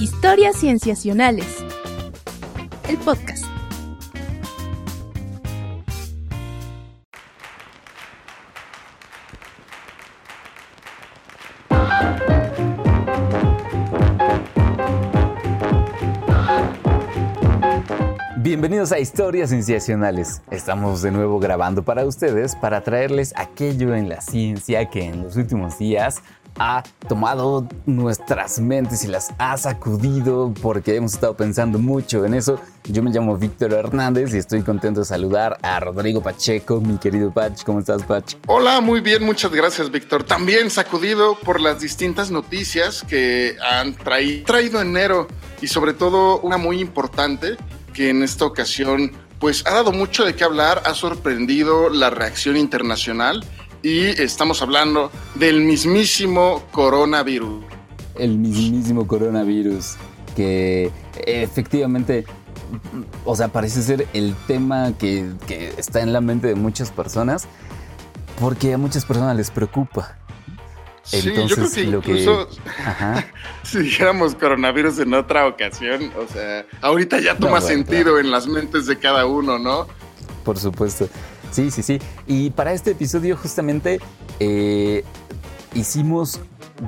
Historias Cienciacionales. El podcast. Bienvenidos a Historias Cienciacionales. Estamos de nuevo grabando para ustedes para traerles aquello en la ciencia que en los últimos días ha tomado nuestras mentes y las ha sacudido porque hemos estado pensando mucho en eso. Yo me llamo Víctor Hernández y estoy contento de saludar a Rodrigo Pacheco, mi querido Pach. ¿Cómo estás, Pach? Hola, muy bien, muchas gracias, Víctor. También sacudido por las distintas noticias que han traído enero y sobre todo una muy importante que en esta ocasión pues ha dado mucho de qué hablar, ha sorprendido la reacción internacional y estamos hablando del mismísimo coronavirus. El mismísimo coronavirus que efectivamente, o sea, parece ser el tema que, que está en la mente de muchas personas porque a muchas personas les preocupa. Sí, yo creo que incluso si dijéramos coronavirus en otra ocasión, o sea, ahorita ya toma sentido en las mentes de cada uno, ¿no? Por supuesto. Sí, sí, sí. Y para este episodio justamente eh, hicimos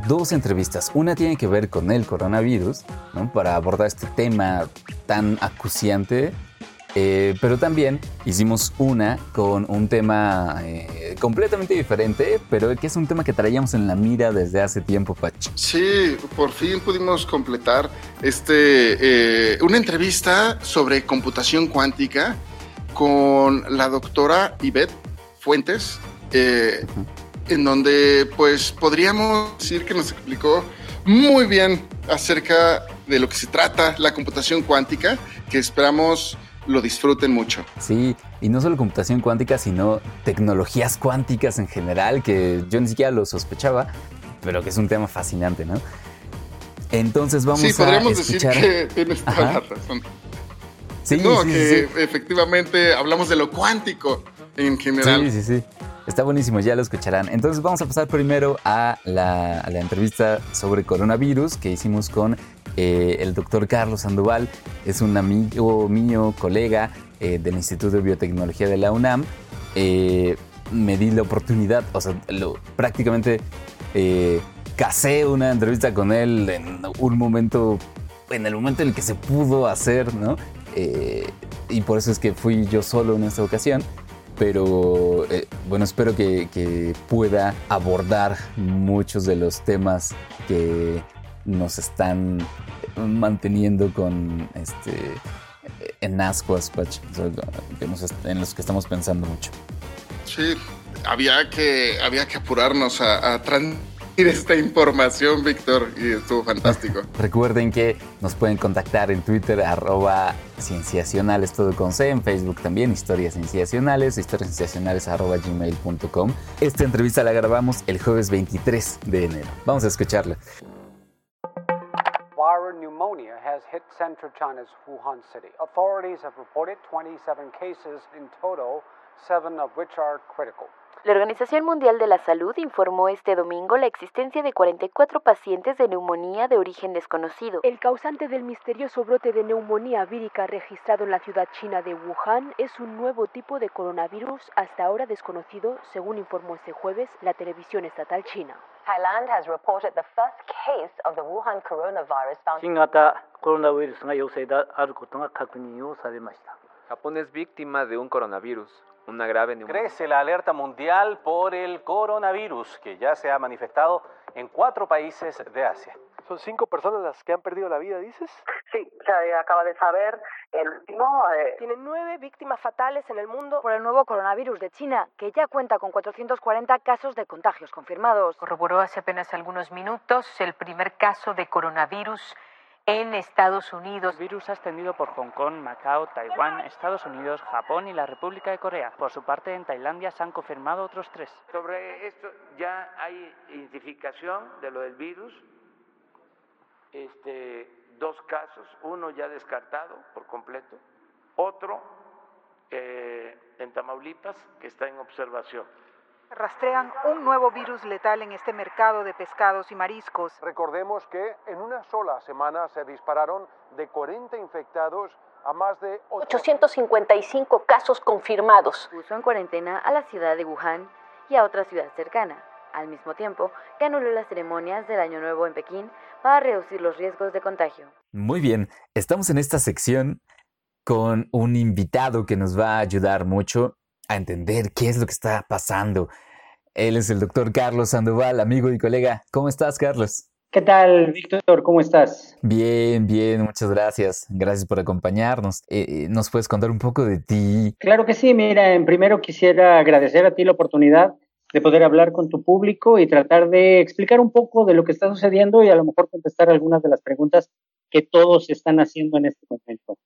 dos entrevistas. Una tiene que ver con el coronavirus, ¿no? Para abordar este tema tan acuciante eh, pero también hicimos una con un tema eh, completamente diferente, pero que es un tema que traíamos en la mira desde hace tiempo, Pach. Sí, por fin pudimos completar este, eh, una entrevista sobre computación cuántica con la doctora Ivette Fuentes, en donde pues podríamos decir que nos explicó muy bien acerca de lo que se trata la computación cuántica, que esperamos lo disfruten mucho. Sí, y no solo computación cuántica, sino tecnologías cuánticas en general, que yo ni siquiera lo sospechaba, pero que es un tema fascinante, ¿no? Entonces vamos sí, podríamos decir que tienes toda la razón. Sí, no, que efectivamente hablamos de lo cuántico en general. Sí, sí, sí. Está buenísimo, ya lo escucharán. Entonces vamos a pasar primero a la, a la entrevista sobre coronavirus que hicimos con eh, el doctor Carlos Sandoval es un amigo mío, colega eh, del Instituto de Biotecnología de la UNAM. Eh, me di la oportunidad, o sea, prácticamente casé una entrevista con él en un momento, en el momento en el que se pudo hacer, ¿no? Y por eso es que fui yo solo en esta ocasión pero bueno, espero que, pueda abordar muchos de los temas que nos están manteniendo con este en ascuas, en los que estamos pensando mucho. Sí, había que, había que apurarnos a, transmitir esta información, Víctor, y estuvo fantástico. Recuerden que nos pueden contactar en Twitter, arroba cienciacionales, todo con C, en Facebook también, historias cienciacionales, historias cienciacionales, arroba gmail.com. Esta entrevista la grabamos el jueves 23 de enero. Vamos a escucharla. pneumonia has hit central China's Wuhan city. Authorities have reported 27 cases in total, seven of which are critical. La Organización Mundial de la Salud informó este domingo la existencia de 44 pacientes de neumonía de origen desconocido. El causante del misterioso brote de neumonía vírica registrado en la ciudad china de Wuhan es un nuevo tipo de coronavirus hasta ahora desconocido, según informó este jueves la televisión estatal china. Thailand has reported the first case of the Wuhan coronavirus found. Japón es víctima de un coronavirus una grave Crece la alerta mundial por el coronavirus, que ya se ha manifestado en cuatro países de Asia. ¿Son cinco personas las que han perdido la vida, dices? Sí, se acaba de saber el último. Eh... Tienen nueve víctimas fatales en el mundo por el nuevo coronavirus de China, que ya cuenta con 440 casos de contagios confirmados. Corroboró hace apenas algunos minutos el primer caso de coronavirus en Estados Unidos. El virus ha extendido por Hong Kong, Macao, Taiwán, Estados Unidos, Japón y la República de Corea. Por su parte, en Tailandia se han confirmado otros tres. Sobre esto ya hay identificación de lo del virus. Este, dos casos, uno ya descartado por completo, otro eh, en Tamaulipas que está en observación. Rastrean un nuevo virus letal en este mercado de pescados y mariscos. Recordemos que en una sola semana se dispararon de 40 infectados a más de 855 casos confirmados. Puso en cuarentena a la ciudad de Wuhan y a otra ciudad cercana, al mismo tiempo que anuló las ceremonias del Año Nuevo en Pekín para reducir los riesgos de contagio. Muy bien, estamos en esta sección con un invitado que nos va a ayudar mucho a entender qué es lo que está pasando. Él es el doctor Carlos Sandoval, amigo y colega. ¿Cómo estás, Carlos? ¿Qué tal, Víctor? ¿Cómo estás? Bien, bien, muchas gracias. Gracias por acompañarnos. Eh, eh, ¿Nos puedes contar un poco de ti? Claro que sí. Mira, en primero quisiera agradecer a ti la oportunidad de poder hablar con tu público y tratar de explicar un poco de lo que está sucediendo y a lo mejor contestar algunas de las preguntas que todos están haciendo en este momento.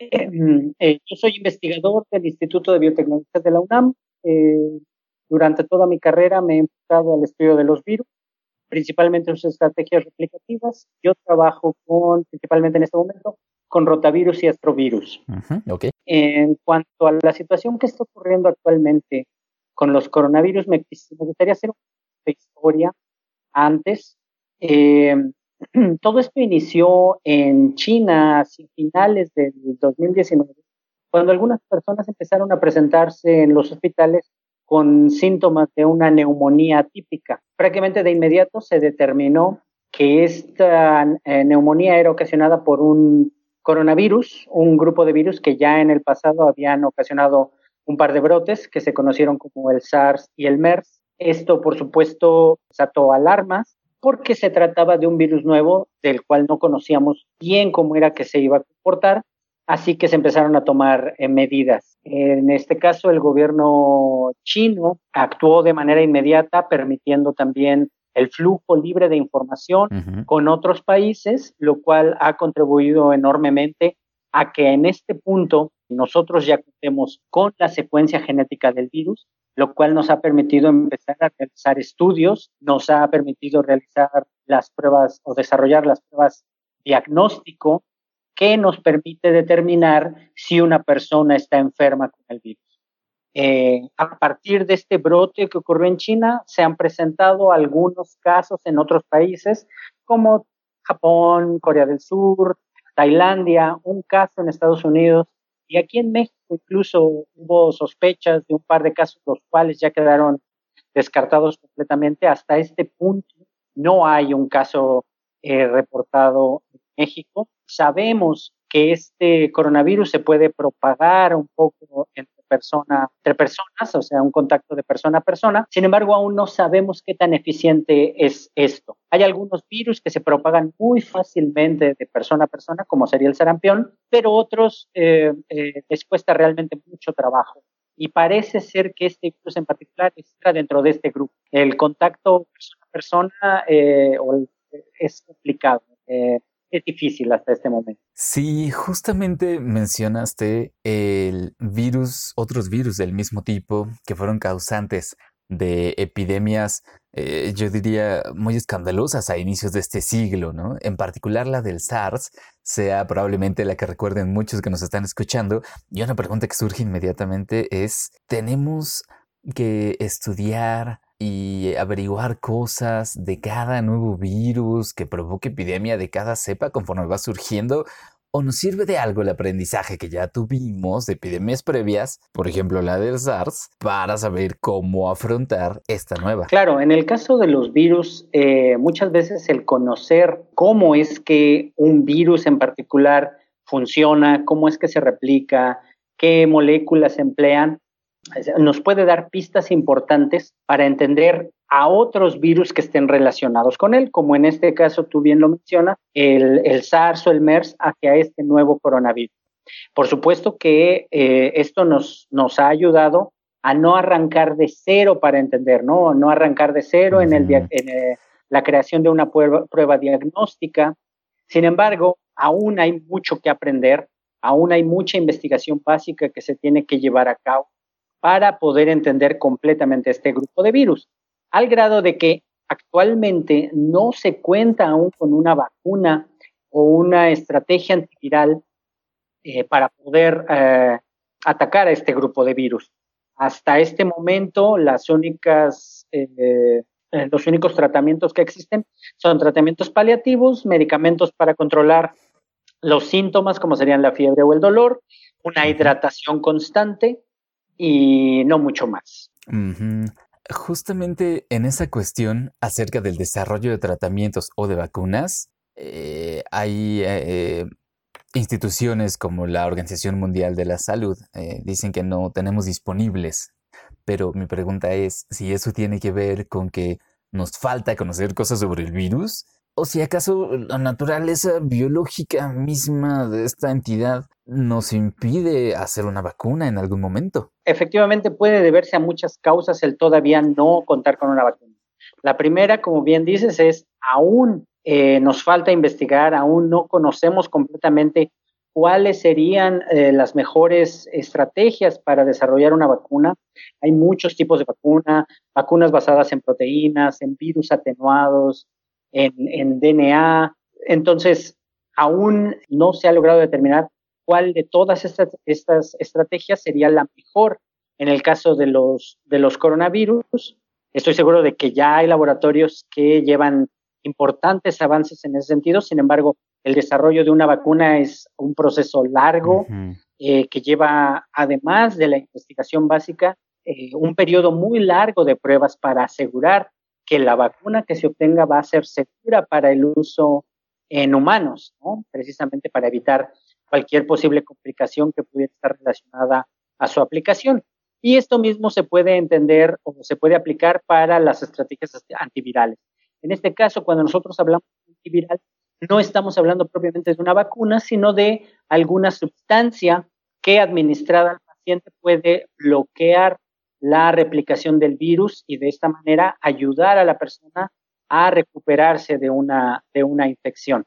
Em, eh, yo soy investigador del Instituto de Biotecnología de la UNAM. Eh, durante toda mi carrera me he enfocado al estudio de los virus, principalmente sus estrategias replicativas. Yo trabajo con, principalmente en este momento, con rotavirus y astrovirus. okay. En cuanto a la situación que está ocurriendo actualmente con los coronavirus, me, gustaría hacer una historia antes. Eh, todo esto inició en China a finales del 2019, cuando algunas personas empezaron a presentarse en los hospitales con síntomas de una neumonía típica. Prácticamente de inmediato se determinó que esta eh, neumonía era ocasionada por un coronavirus, un grupo de virus que ya en el pasado habían ocasionado un par de brotes que se conocieron como el SARS y el MERS. Esto, por supuesto, desató alarmas porque se trataba de un virus nuevo del cual no conocíamos bien cómo era que se iba a comportar, así que se empezaron a tomar eh, medidas. En este caso, el gobierno chino actuó de manera inmediata, permitiendo también el flujo libre de información con otros países, lo cual ha contribuido enormemente a que en este punto nosotros ya contemos con la secuencia genética del virus lo cual nos ha permitido empezar a realizar estudios, nos ha permitido realizar las pruebas o desarrollar las pruebas diagnóstico que nos permite determinar si una persona está enferma con el virus. Eh, a partir de este brote que ocurrió en China, se han presentado algunos casos en otros países como Japón, Corea del Sur, Tailandia, un caso en Estados Unidos y aquí en México incluso hubo sospechas de un par de casos, los cuales ya quedaron descartados completamente. Hasta este punto no hay un caso eh, reportado en México. Sabemos que este coronavirus se puede propagar un poco entre persona, entre personas, o sea, un contacto de persona a persona. Sin embargo, aún no sabemos qué tan eficiente es esto. Hay algunos virus que se propagan muy fácilmente de persona a persona, como sería el sarampión, pero otros eh, eh, les cuesta realmente mucho trabajo. Y parece ser que este virus en particular está dentro de este grupo. El contacto persona a persona eh, es complicado. Eh, es difícil hasta este momento. Sí, justamente mencionaste el virus, otros virus del mismo tipo que fueron causantes de epidemias, eh, yo diría, muy escandalosas a inicios de este siglo, ¿no? En particular la del SARS, sea probablemente la que recuerden muchos que nos están escuchando. Y una pregunta que surge inmediatamente es, ¿tenemos que estudiar y averiguar cosas de cada nuevo virus que provoque epidemia de cada cepa conforme va surgiendo? ¿O nos sirve de algo el aprendizaje que ya tuvimos de epidemias previas, por ejemplo la del SARS, para saber cómo afrontar esta nueva? Claro, en el caso de los virus, eh, muchas veces el conocer cómo es que un virus en particular funciona, cómo es que se replica, qué moléculas emplean, nos puede dar pistas importantes para entender a otros virus que estén relacionados con él, como en este caso tú bien lo mencionas, el, el SARS o el MERS hacia este nuevo coronavirus. Por supuesto que eh, esto nos, nos ha ayudado a no arrancar de cero para entender, no, no arrancar de cero en, el, en eh, la creación de una prueba, prueba diagnóstica. Sin embargo, aún hay mucho que aprender, aún hay mucha investigación básica que se tiene que llevar a cabo para poder entender completamente este grupo de virus, al grado de que actualmente no se cuenta aún con una vacuna o una estrategia antiviral eh, para poder eh, atacar a este grupo de virus. Hasta este momento, las únicas, eh, los únicos tratamientos que existen son tratamientos paliativos, medicamentos para controlar los síntomas, como serían la fiebre o el dolor, una hidratación constante y no mucho más. Justamente en esa cuestión acerca del desarrollo de tratamientos o de vacunas, eh, hay eh, instituciones como la Organización Mundial de la Salud eh, dicen que no tenemos disponibles, pero mi pregunta es si eso tiene que ver con que nos falta conocer cosas sobre el virus o si acaso la naturaleza biológica misma de esta entidad nos impide hacer una vacuna en algún momento. Efectivamente puede deberse a muchas causas el todavía no contar con una vacuna. La primera, como bien dices, es aún eh, nos falta investigar, aún no conocemos completamente cuáles serían eh, las mejores estrategias para desarrollar una vacuna. Hay muchos tipos de vacuna, vacunas basadas en proteínas, en virus atenuados, en, en DNA. Entonces, aún no se ha logrado determinar cuál de todas estas, estas estrategias sería la mejor en el caso de los, de los coronavirus. Estoy seguro de que ya hay laboratorios que llevan importantes avances en ese sentido. Sin embargo, el desarrollo de una vacuna es un proceso largo eh, que lleva, además de la investigación básica, eh, un periodo muy largo de pruebas para asegurar que la vacuna que se obtenga va a ser segura para el uso en humanos, precisamente para evitar cualquier posible complicación que pudiera estar relacionada a su aplicación. Y esto mismo se puede entender o se puede aplicar para las estrategias antivirales. En este caso, cuando nosotros hablamos de antiviral, no estamos hablando propiamente de una vacuna, sino de alguna sustancia que administrada al paciente puede bloquear la replicación del virus y de esta manera ayudar a la persona a recuperarse de una, de una infección.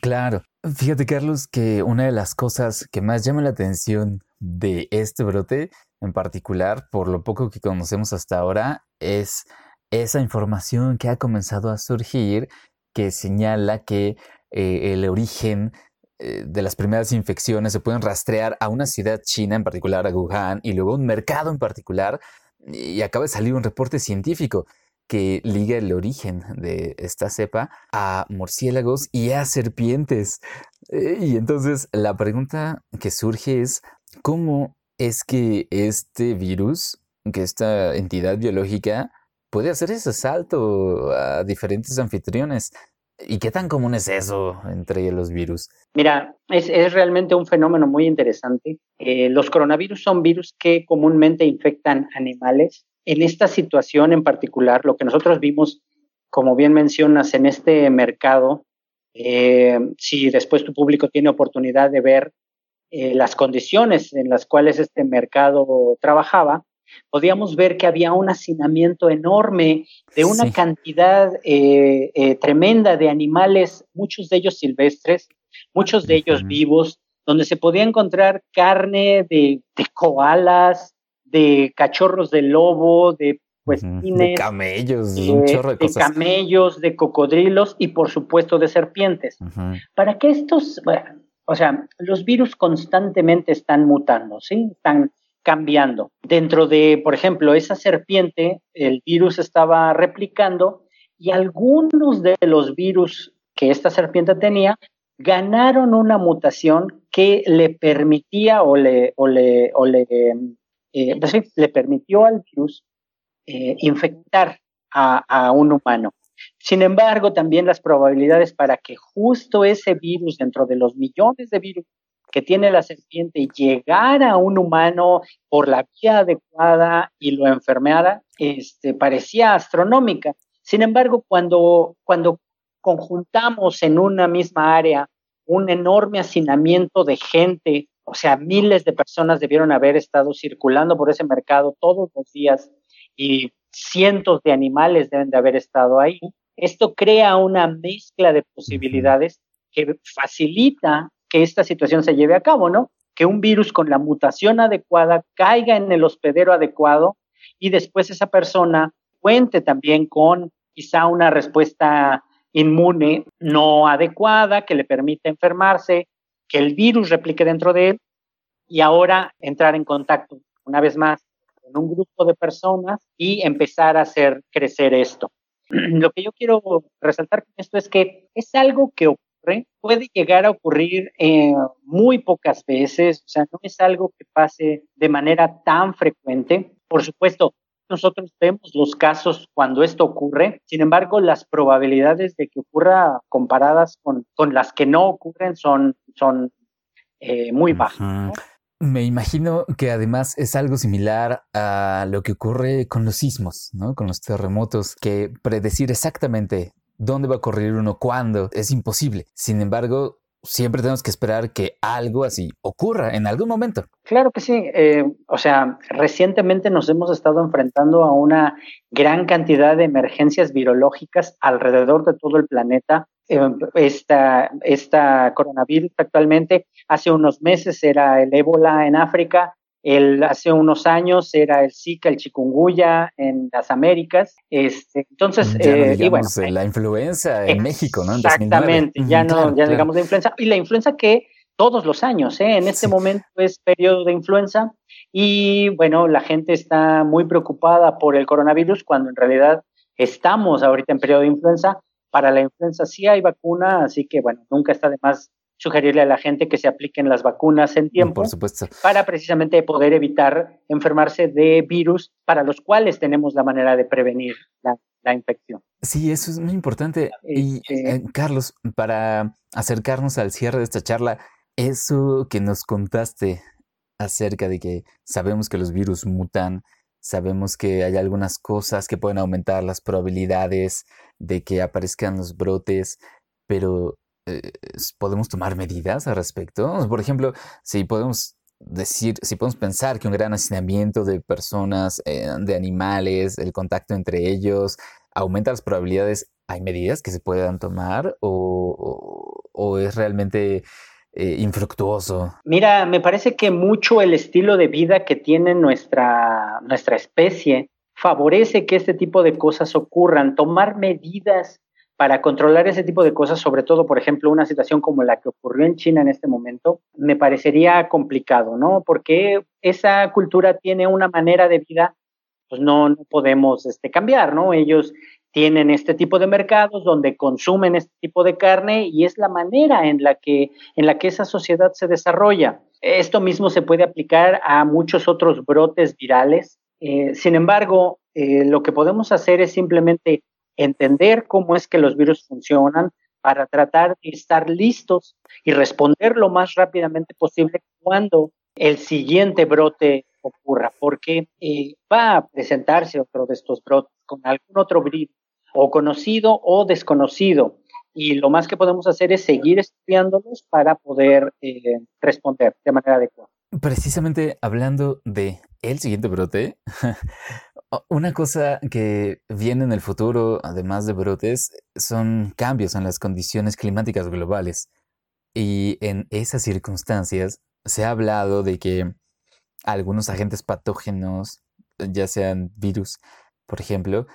Claro. Fíjate, Carlos, que una de las cosas que más llama la atención de este brote, en particular, por lo poco que conocemos hasta ahora, es esa información que ha comenzado a surgir que señala que eh, el origen eh, de las primeras infecciones se pueden rastrear a una ciudad china, en particular a Wuhan, y luego a un mercado en particular, y acaba de salir un reporte científico que liga el origen de esta cepa a murciélagos y a serpientes. Eh, y entonces la pregunta que surge es, ¿cómo es que este virus, que esta entidad biológica, puede hacer ese salto a diferentes anfitriones. ¿Y qué tan común es eso entre los virus? Mira, es, realmente un fenómeno muy interesante. Eh, los coronavirus son virus que comúnmente infectan animales. En esta situación en particular, lo que nosotros vimos, como bien mencionas, en este mercado, eh, si después tu público tiene oportunidad de ver eh, las condiciones en las cuales este mercado trabajaba, podíamos ver que había un hacinamiento enorme de una cantidad eh, eh, tremenda de animales, muchos de ellos silvestres, muchos de ellos vivos, donde se podía encontrar carne de, koalas, de cachorros de lobo, de pues, de camellos, de, un chorro de, de camellos, de cocodrilos y por supuesto de serpientes. Para que estos, o sea, los virus constantemente están mutando, ¿sí? Están cambiando. Dentro de, por ejemplo, esa serpiente, el virus estaba replicando y algunos de los virus que esta serpiente tenía ganaron una mutación que le permitía o le, o le, o le, eh, pues le permitió al virus eh, infectar a, a un humano. Sin embargo, también las probabilidades para que justo ese virus, dentro de los millones de virus que tiene la serpiente llegar a un humano por la vía adecuada y lo enfermeara, este, parecía astronómica. Sin embargo, cuando, cuando conjuntamos en una misma área un enorme hacinamiento de gente, o sea, miles de personas debieron haber estado circulando por ese mercado todos los días y cientos de animales deben de haber estado ahí. Esto crea una mezcla de posibilidades que facilita que esta situación se lleve a cabo, ¿no? Que un virus con la mutación adecuada caiga en el hospedero adecuado y después esa persona cuente también con quizá una respuesta inmune no adecuada que le permita enfermarse, que el virus replique dentro de él y ahora entrar en contacto una vez más con un grupo de personas y empezar a hacer crecer esto. Lo que yo quiero resaltar con esto es que es algo que ocurre, puede llegar a ocurrir eh, muy pocas veces, o sea, no es algo que pase de manera tan frecuente. Por supuesto, nosotros vemos los casos cuando esto ocurre, sin embargo, las probabilidades de que ocurra comparadas con, con las que no ocurren son, son eh, muy bajas. Me imagino que además es algo similar a lo que ocurre con los sismos, ¿no? Con los terremotos, que predecir exactamente dónde va a ocurrir uno, cuándo, es imposible. Sin embargo, siempre tenemos que esperar que algo así ocurra en algún momento. Claro que sí. Eh, o sea, recientemente nos hemos estado enfrentando a una gran cantidad de emergencias virológicas alrededor de todo el planeta Em, esta, esta coronavirus actualmente. Hace unos meses era el ébola en África, el, hace unos años era el Zika, el chikungunya en las Américas. Este, entonces, eh, y bueno, la influenza en México, ¿no? exactamente, ya no, ya digamos de influenza. Y la influenza que todos los años, ¿eh? en este momento es periodo de influenza y bueno, la gente está muy preocupada por el coronavirus cuando en realidad estamos ahorita en periodo de influenza para la influenza sí hay vacuna, así que bueno, nunca está de más sugerirle a la gente que se apliquen las vacunas en tiempo. Por supuesto. Para precisamente poder evitar enfermarse de virus para los cuales tenemos la manera de prevenir la, infección. Sí, eso es muy importante. Y este eh, Carlos, para acercarnos al cierre de esta charla, eso que nos contaste acerca de que sabemos que los virus mutan, Sabemos que hay algunas cosas que pueden aumentar las probabilidades de que aparezcan los brotes, pero eh, ¿podemos tomar medidas al respecto? Por ejemplo, si podemos decir, si podemos pensar que un gran hacinamiento de personas, eh, de animales, el contacto entre ellos, aumenta las probabilidades, ¿hay medidas que se puedan tomar o es realmente eh, infructuoso? Mira, me parece que mucho el estilo de vida que tiene nuestra, nuestra especie favorece que este tipo de cosas ocurran. Tomar medidas para controlar ese tipo de cosas, sobre todo, por ejemplo, una situación como la que ocurrió en China en este momento, me parecería complicado, ¿no? Porque esa cultura tiene una manera de vida, pues no, no podemos este, cambiar, ¿no? Ellos tienen este tipo de mercados donde consumen este tipo de carne y es la manera en la que, en la que esa sociedad se desarrolla. Esto mismo se puede aplicar a muchos otros brotes virales. Eh, sin embargo, eh, lo que podemos hacer es simplemente entender cómo es que los virus funcionan para tratar de estar listos y responder lo más rápidamente posible cuando el siguiente brote ocurra, porque eh, va a presentarse otro de estos brotes con algún otro virus o conocido o desconocido. Y lo más que podemos hacer es seguir estudiándolos para poder eh, responder de manera adecuada. Precisamente hablando de el siguiente brote, una cosa que viene en el futuro, además de brotes, son cambios en las condiciones climáticas globales. Y en esas circunstancias se ha hablado de que algunos agentes patógenos, ya sean virus, por ejemplo,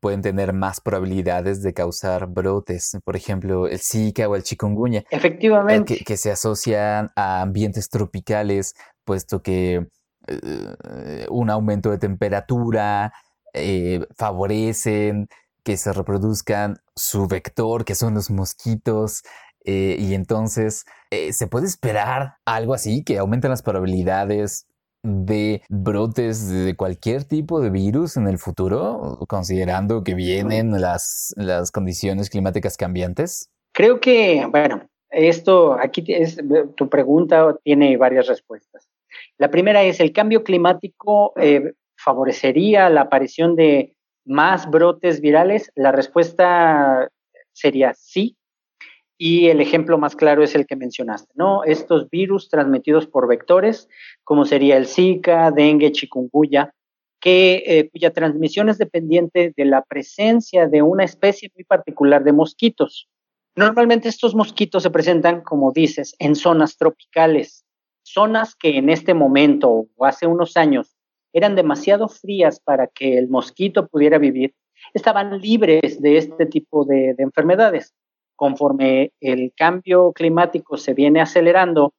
pueden tener más probabilidades de causar brotes, por ejemplo, el Zika o el chikungunya. Eh, Efectivamente. Que, se asocian a ambientes tropicales, puesto que eh, un aumento de temperatura eh, favorecen que se reproduzcan su vector, que son los mosquitos, y entonces se puede esperar algo así, que aumenten las probabilidades de brotes de cualquier tipo de virus en el futuro, considerando que vienen las, las condiciones climáticas cambiantes? Creo que, bueno, esto aquí es, tu pregunta tiene varias respuestas. La primera es, ¿el cambio climático eh, favorecería la aparición de más brotes virales? La respuesta sería sí, y el ejemplo más claro es el que mencionaste, ¿no? Estos virus transmitidos por vectores, como sería el Zika, dengue, chikungunya, que, eh, cuya transmisión es dependiente de la presencia de una especie muy particular de mosquitos. Normalmente estos mosquitos se presentan, como dices, en zonas tropicales, zonas que en este momento o hace unos años eran demasiado frías para que el mosquito pudiera vivir, estaban libres de este tipo de enfermedades. Conforme el cambio climático se viene acelerando,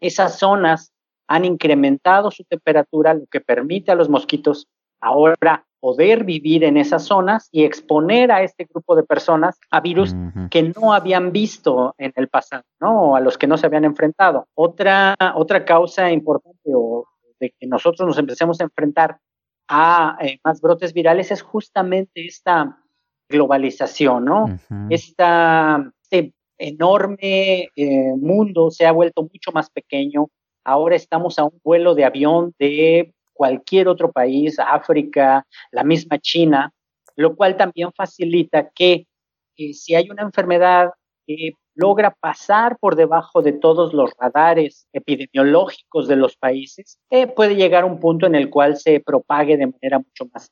esas zonas han incrementado su temperatura, lo que permite a los mosquitos ahora poder vivir en esas zonas y exponer a este grupo de personas a virus que no habían visto en el pasado, ¿no? O a los que no se habían enfrentado. Otra, otra causa importante o de que nosotros nos empecemos a enfrentar a eh, más brotes virales es justamente esta globalización, ¿no? Esta, este enorme eh, mundo se ha vuelto mucho más pequeño. Ahora estamos a un vuelo de avión de cualquier otro país, África, la misma China, lo cual también facilita que eh, si hay una enfermedad que logra pasar por debajo de todos los radares epidemiológicos de los países, eh, puede llegar a un punto en el cual se propague de manera mucho más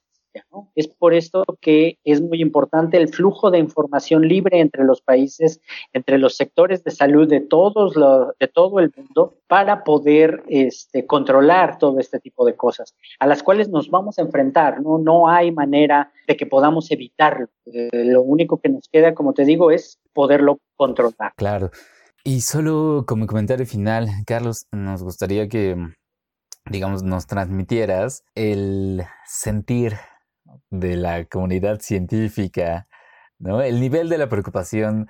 es por esto que es muy importante el flujo de información libre entre los países, entre los sectores de salud de todos de todo el mundo para poder este, controlar todo este tipo de cosas, a las cuales nos vamos a enfrentar. No, no hay manera de que podamos evitarlo. Eh, lo único que nos queda, como te digo, es poderlo controlar. Claro. Y solo como comentario final, Carlos, nos gustaría que digamos, nos transmitieras el sentir de la comunidad científica, ¿no? El nivel de la preocupación,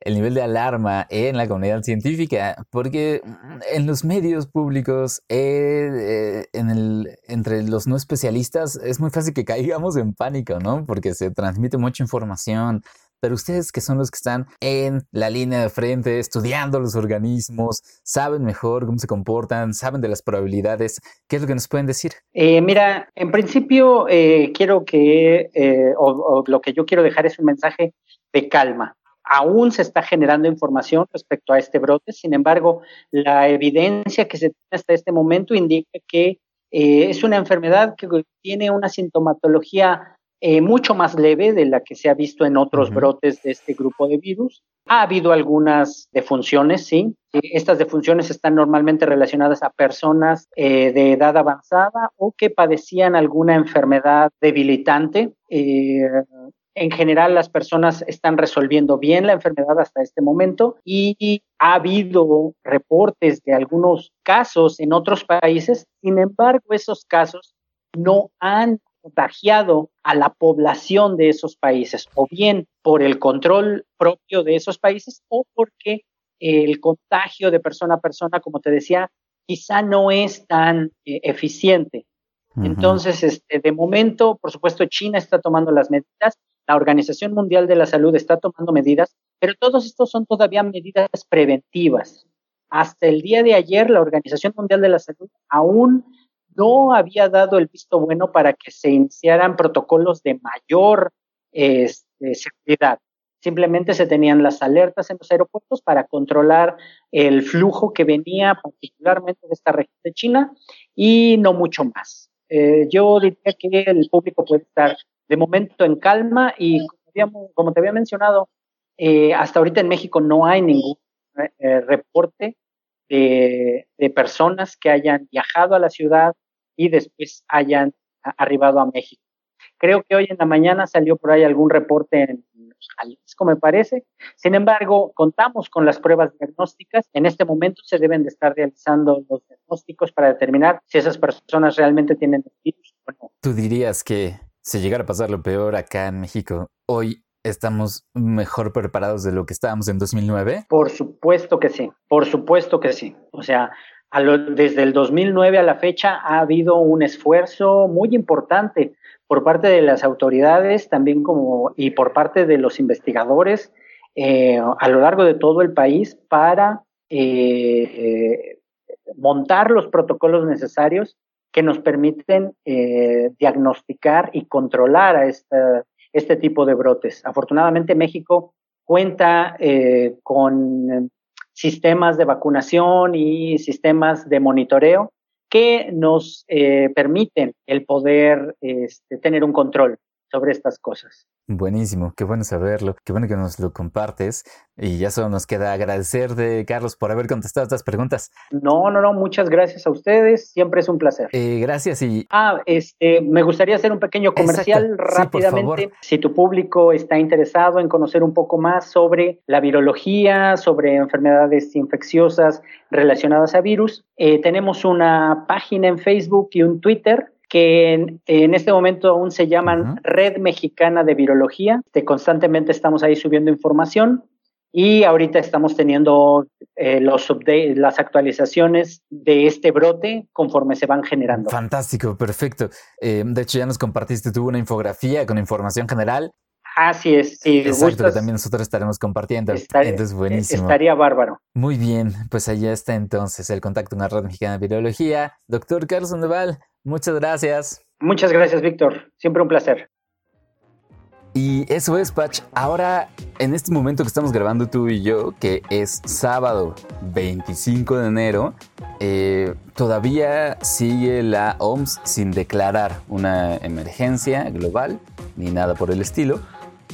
el nivel de alarma en la comunidad científica, porque mm, en los medios públicos, eh, eh, en el, entre los no especialistas, es muy fácil que caigamos en pánico, ¿no? Porque se transmite mucha información, pero ustedes que son los que están en la línea de frente, estudiando los organismos, saben mejor cómo se comportan, saben de las probabilidades, ¿qué es lo que nos pueden decir? Eh, mira, en principio eh, quiero que, eh, o, lo que yo quiero dejar es un mensaje de calma aún se está generando información respecto a este brote. Sin embargo, la evidencia que se tiene hasta este momento indica que es una enfermedad que tiene una sintomatología eh, mucho más leve de la que se ha visto en otros brotes de este grupo de virus. Ha habido algunas defunciones, sí. Eh, estas defunciones están normalmente relacionadas a personas eh, de edad avanzada o que padecían alguna enfermedad debilitante. en general, las personas están resolviendo bien la enfermedad hasta este momento y ha habido reportes de algunos casos en otros países. Sin embargo, esos casos no han contagiado a la población de esos países, o bien por el control propio de esos países, o porque el contagio de persona a persona, como te decía, quizá no es tan eh, eficiente. Entonces, este, de momento, por supuesto, China está tomando las medidas, la Organización Mundial de la Salud está tomando medidas, pero todos estos son todavía medidas preventivas. Hasta el día de ayer, la Organización Mundial de la Salud aún no había dado el visto bueno para que se iniciaran protocolos de mayor este, seguridad. Simplemente se tenían las alertas en los aeropuertos para controlar el flujo que venía particularmente de esta región de China y no mucho más. Eh, yo diría que el público puede estar de momento en calma y como, te había mencionado, eh, hasta ahorita en México no hay ningún eh, reporte de, personas que hayan viajado a la ciudad y después hayan arribado a México. Creo que hoy en la mañana salió por ahí algún reporte en Jalisco, me parece. Sin embargo, contamos con las pruebas diagnósticas. En este momento se deben de estar realizando los diagnósticos para determinar si esas personas realmente tienen el virus o no. ¿Tú dirías que si llegara a pasar lo peor acá en México, hoy estamos mejor preparados de lo que estábamos en 2009? Por supuesto que sí, por supuesto que sí. O sea, desde el 2009 a la fecha ha habido un esfuerzo muy importante por parte de las autoridades, también como y por parte de los investigadores eh, a lo largo de todo el país para eh, eh, montar los protocolos necesarios que nos permiten diagnosticar y controlar a este tipo de brotes. Afortunadamente México cuenta con sistemas de vacunación y sistemas de monitoreo que nos eh, permiten el poder este, tener un control sobre estas cosas. Buenísimo, qué bueno saberlo, qué bueno que nos lo compartes y ya solo nos queda agradecerte, Carlos, por haber contestado estas preguntas. No, no, no, muchas gracias a ustedes, siempre es un placer. Eh, gracias y... Ah, este, me gustaría hacer un pequeño comercial rápidamente. si tu público está interesado en conocer un poco más sobre la virología, sobre enfermedades infecciosas relacionadas a virus, eh, tenemos una página en Facebook y un Twitter que en, este momento aún se llaman Red Mexicana de Virología. que constantemente estamos ahí subiendo información y ahorita estamos teniendo eh, los las actualizaciones de este brote conforme se van generando. Fantástico, perfecto. Eh, de hecho, ya nos compartiste tú una infografía con información general. Así es, sí. Exacto, que también nosotros estaremos compartiendo. entonces, buenísimo. Estaría bárbaro. Muy bien, pues allá está entonces el contacto en la Red Mexicana de Virología. Doctor Carlos Sandoval, Muchas gracias. Muchas gracias, Víctor. Siempre un placer. Y eso es, Patch. Ahora, en este momento que estamos grabando tú y yo, que es sábado 25 de enero, eh, todavía sigue la OMS sin declarar una emergencia global ni nada por el estilo.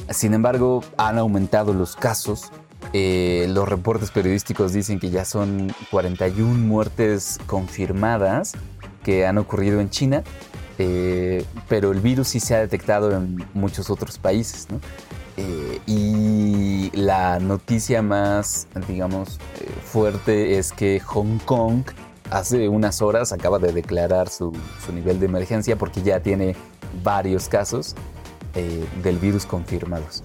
Sin embargo, han aumentado los casos. Eh, los reportes periodísticos dicen que ya son 41 muertes confirmadas que han ocurrido en China, eh, pero el virus sí se ha detectado en muchos otros países. Eh, y la noticia más, digamos, eh, fuerte es que Hong Kong hace unas horas acaba de declarar su, su nivel de emergencia porque ya tiene varios casos del virus confirmados.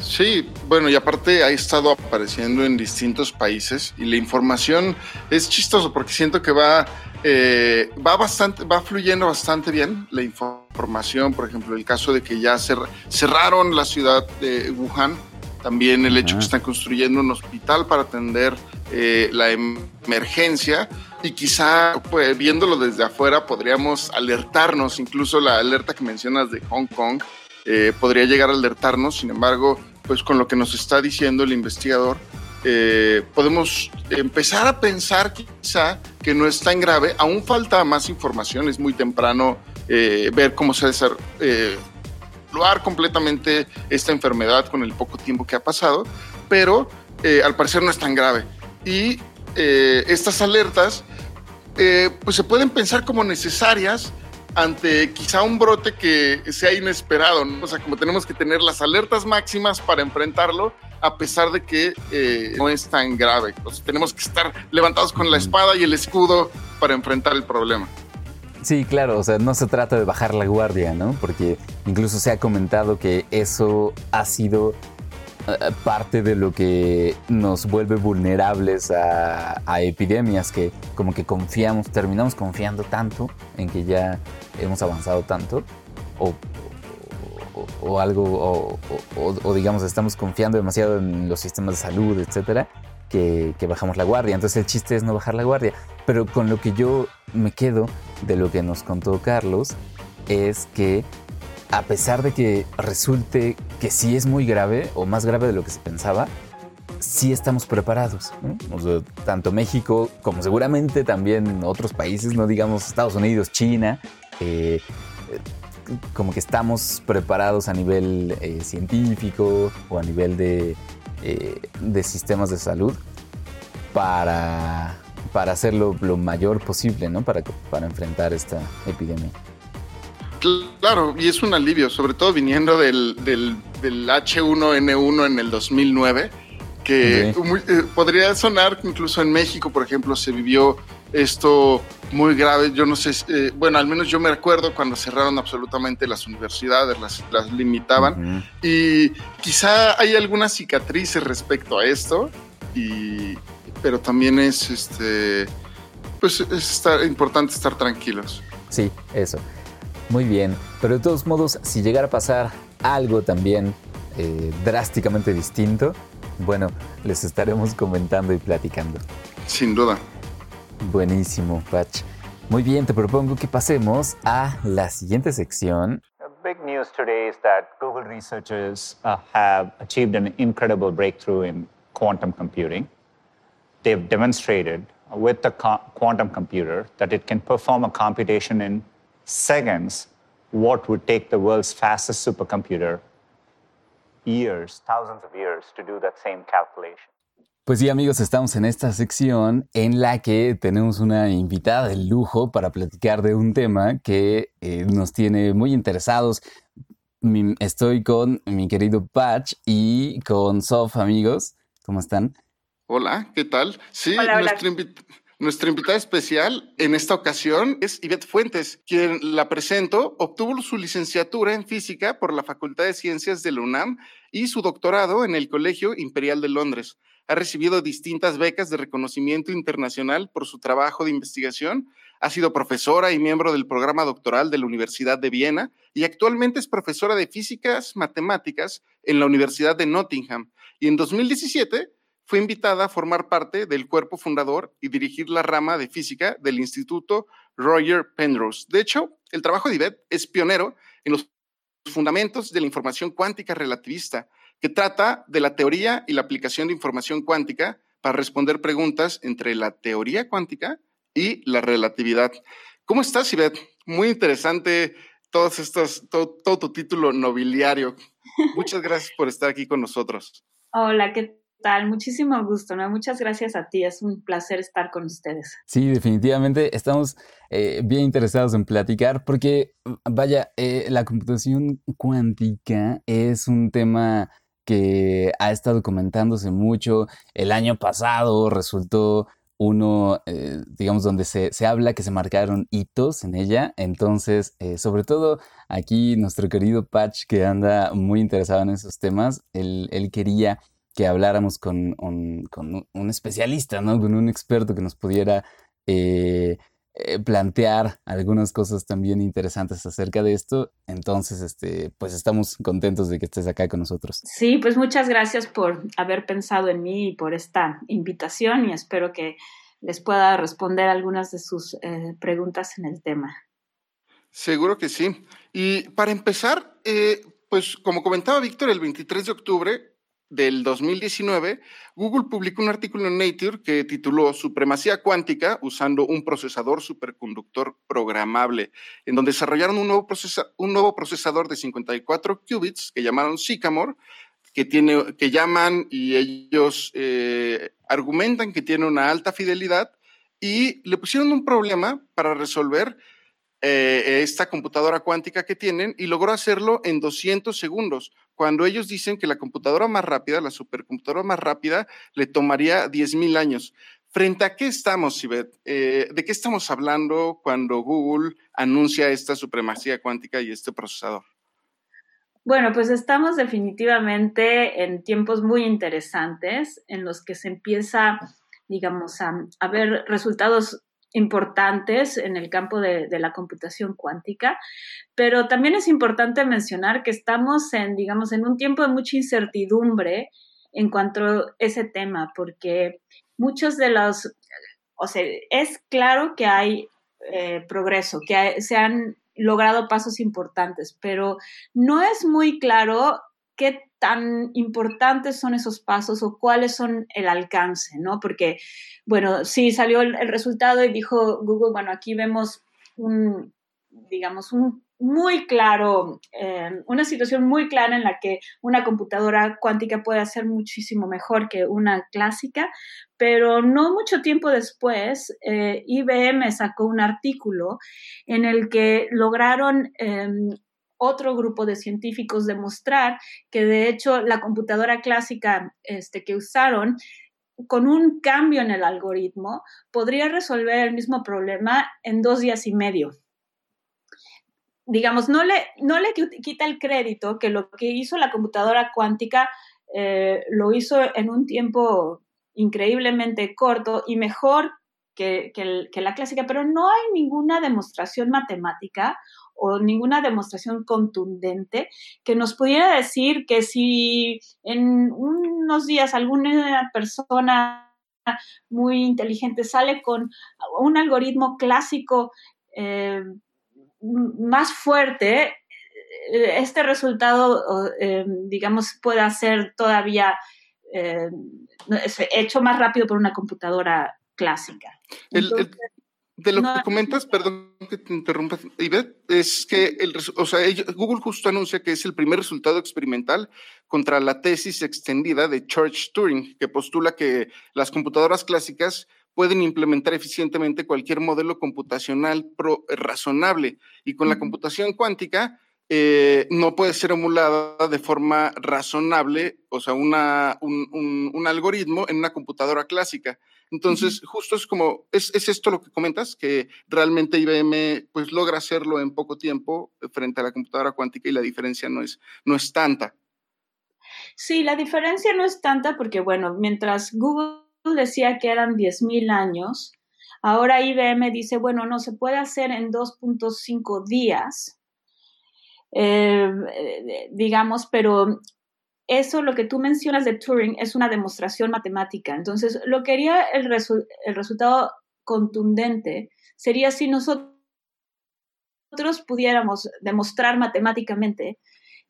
Sí, bueno, y aparte ha estado apareciendo en distintos países y la información es chistoso porque siento que va eh, va bastante, va fluyendo bastante bien la información, por ejemplo, el caso de que ya cerraron la ciudad de Wuhan, también el hecho que están construyendo un hospital para atender eh, la emergencia. Y quizá pues, viéndolo desde afuera podríamos alertarnos, incluso la alerta que mencionas de Hong Kong eh, podría llegar a alertarnos, sin embargo, pues con lo que nos está diciendo el investigador, eh, podemos empezar a pensar quizá que no es tan grave. Aún falta más información, es muy temprano eh, ver cómo se desarrolla eh, completamente esta enfermedad con el poco tiempo que ha pasado, pero al parecer no es tan grave. Y estas alertas pues se pueden pensar como necesarias ante quizá un brote que sea inesperado, ¿no? O sea, como tenemos que tener las alertas máximas para enfrentarlo, a pesar de que eh, no es tan grave. tenemos que estar levantados con la espada y el escudo para enfrentar el problema. Sí, claro, o sea, no se trata de bajar la guardia, ¿no? Porque incluso se ha comentado que eso ha sido parte de lo que nos vuelve vulnerables a, epidemias, que como que confiamos, terminamos confiando tanto en que ya hemos avanzado tanto, o, o, algo, o, digamos, estamos confiando demasiado en los sistemas de salud, etcétera, que, bajamos la guardia. Entonces el chiste es no bajar la guardia. Pero con lo que yo me quedo de lo que nos contó Carlos es que a pesar de que resulte que sí es muy grave o más grave de lo que se pensaba, sí estamos preparados. tanto México como seguramente también otros países, no digamos Estados Unidos, China, eh, como que estamos preparados a nivel eh, científico o a nivel de, eh, de sistemas de salud para, para hacerlo lo mayor posible, ¿no? Para, para enfrentar esta epidemia. Claro, y es un alivio, sobre todo viniendo del, del, H1N1 en el 2009, que eh, podría sonar incluso en México, por ejemplo, se vivió esto muy grave. Yo no sé, eh, bueno, al menos yo me acuerdo cuando cerraron absolutamente las universidades, las, las limitaban. Y quizá hay algunas cicatrices respecto a esto, y, pero también es, este, pues es estar, importante estar tranquilos. Sí, eso. Muy bien, pero de todos modos, si llegara a pasar algo también eh, drásticamente distinto, bueno, les estaremos comentando y platicando. Sin duda. Buenísimo, Patch. Muy bien, te propongo que pasemos a la siguiente sección. big news today is that Google researchers uh, have achieved an incredible breakthrough in quantum computing. They've demonstrated with the quantum computer that it can perform a computation in seconds what would take the world's fastest supercomputer years, thousands of years, to do that same calculation. Pues sí, amigos, estamos en esta sección en la que tenemos una invitada de lujo para platicar de un tema que eh, nos tiene muy interesados. estoy con mi querido Patch y con Sof, amigos. ¿Cómo están? Hola, ¿qué tal? Sí, nuestra invitada especial en esta ocasión es Ivette Fuentes, quien la presento, obtuvo su licenciatura en física por la Facultad de Ciencias de la UNAM y su doctorado en el Colegio Imperial de Londres. Ha recibido distintas becas de reconocimiento internacional por su trabajo de investigación, ha sido profesora y miembro del programa doctoral de la Universidad de Viena y actualmente es profesora de físicas matemáticas en la Universidad de Nottingham. Y en 2017 fue invitada a formar parte del cuerpo fundador y dirigir la rama de física del Instituto Roger Penrose. De hecho, el trabajo de Yvette es pionero en los fundamentos de la información cuántica relativista, que trata de la teoría y la aplicación de información cuántica para responder preguntas entre la teoría cuántica y la relatividad. ¿Cómo estás? Muy interesante todos estos, todo, tu título nobiliario. Muchas gracias por estar aquí con nosotros. Hola, ¿qué tal? Muchísimo gusto, ¿no? Muchas gracias a ti, es un placer estar con ustedes. Sí, definitivamente estamos eh, bien interesados en platicar porque, vaya, eh, la computación cuántica es un tema que ha estado comentándose mucho. El año pasado resultó uno, eh, digamos, donde se, habla que se marcaron hitos en ella. Entonces, sobre todo aquí nuestro querido Patch, que anda muy interesado en esos temas, él, quería que habláramos con un, con un, especialista, ¿no? Con un experto que nos pudiera eh, eh, plantear algunas cosas también interesantes acerca de esto. Entonces, este, pues estamos contentos de que estés acá con nosotros. Sí, pues muchas gracias por haber pensado en mí y por esta invitación y espero que les pueda responder algunas de sus eh, preguntas en el tema. Seguro que sí. Y para empezar, eh, pues como comentaba Víctor, el 23 de octubre del 2019, Google publicó un artículo en Nature que tituló Supremacía cuántica usando un procesador superconductor programable, en donde desarrollaron un nuevo, un nuevo procesador de 54 qubits que llamaron Sycamore, que, tiene, que llaman y ellos eh, argumentan que tiene una alta fidelidad y le pusieron un problema para resolver eh, esta computadora cuántica que tienen y logró hacerlo en 200 segundos, cuando ellos dicen que la computadora más rápida, la supercomputadora más rápida, le tomaría 10.000 años. ¿Frente a qué estamos, Sibet? Eh, ¿De qué estamos hablando cuando Google anuncia esta supremacía cuántica y este procesador? Bueno, pues estamos definitivamente en tiempos muy interesantes en los que se empieza, digamos, a, a ver resultados importantes en el campo de, la computación cuántica, pero también es importante mencionar que estamos en, digamos, en un tiempo de mucha incertidumbre en cuanto a ese tema, porque muchos de los, o sea, es claro que hay eh, progreso, que se han logrado pasos importantes, pero no es muy claro qué tan importantes son esos pasos o cuáles son el alcance, ¿no? Porque, bueno, sí salió el, resultado y dijo Google, bueno, aquí vemos un, digamos, un muy claro, eh, una situación muy clara en la que una computadora cuántica puede hacer muchísimo mejor que una clásica, pero no mucho tiempo después, eh, IBM sacó un artículo en el que lograron em, otro grupo de científicos demostrar que de hecho la computadora clásica este, que usaron con un cambio en el algoritmo podría resolver el mismo problema en dos días y medio. Digamos, no le, no le quita el crédito que lo que hizo la computadora cuántica eh, lo hizo en un tiempo increíblemente corto y mejor que, que, la clásica, pero no hay ninguna demostración matemática o ninguna demostración contundente que nos pudiera decir que si en unos días alguna persona muy inteligente sale con un algoritmo clásico eh, más fuerte, eh, este resultado, eh, digamos, pueda ser todavía hecho más rápido por una computadora clásica. De lo que comentas, perdón que te interrumpa, Ivette, es que el, o sea, Google justo anuncia que es el primer resultado experimental contra la tesis extendida de Church Turing, que postula que las computadoras clásicas pueden implementar eficientemente cualquier modelo computacional razonable y con la computación cuántica eh, no puede ser emulada de forma razonable, o sea, una, un, algoritmo en una computadora clásica. Entonces, justo es como, es, esto lo que comentas, que realmente IBM pues logra hacerlo en poco tiempo frente a la computadora cuántica y la diferencia no es, no es tanta. Sí, la diferencia no es tanta porque, bueno, mientras Google decía que eran 10.000 años, ahora IBM dice, bueno, no, se puede hacer en 2.5 días eh, digamos, pero eso, lo que tú mencionas de Turing, es una demostración matemática. Entonces, lo que haría el, el resultado contundente sería si nosotros pudiéramos demostrar matemáticamente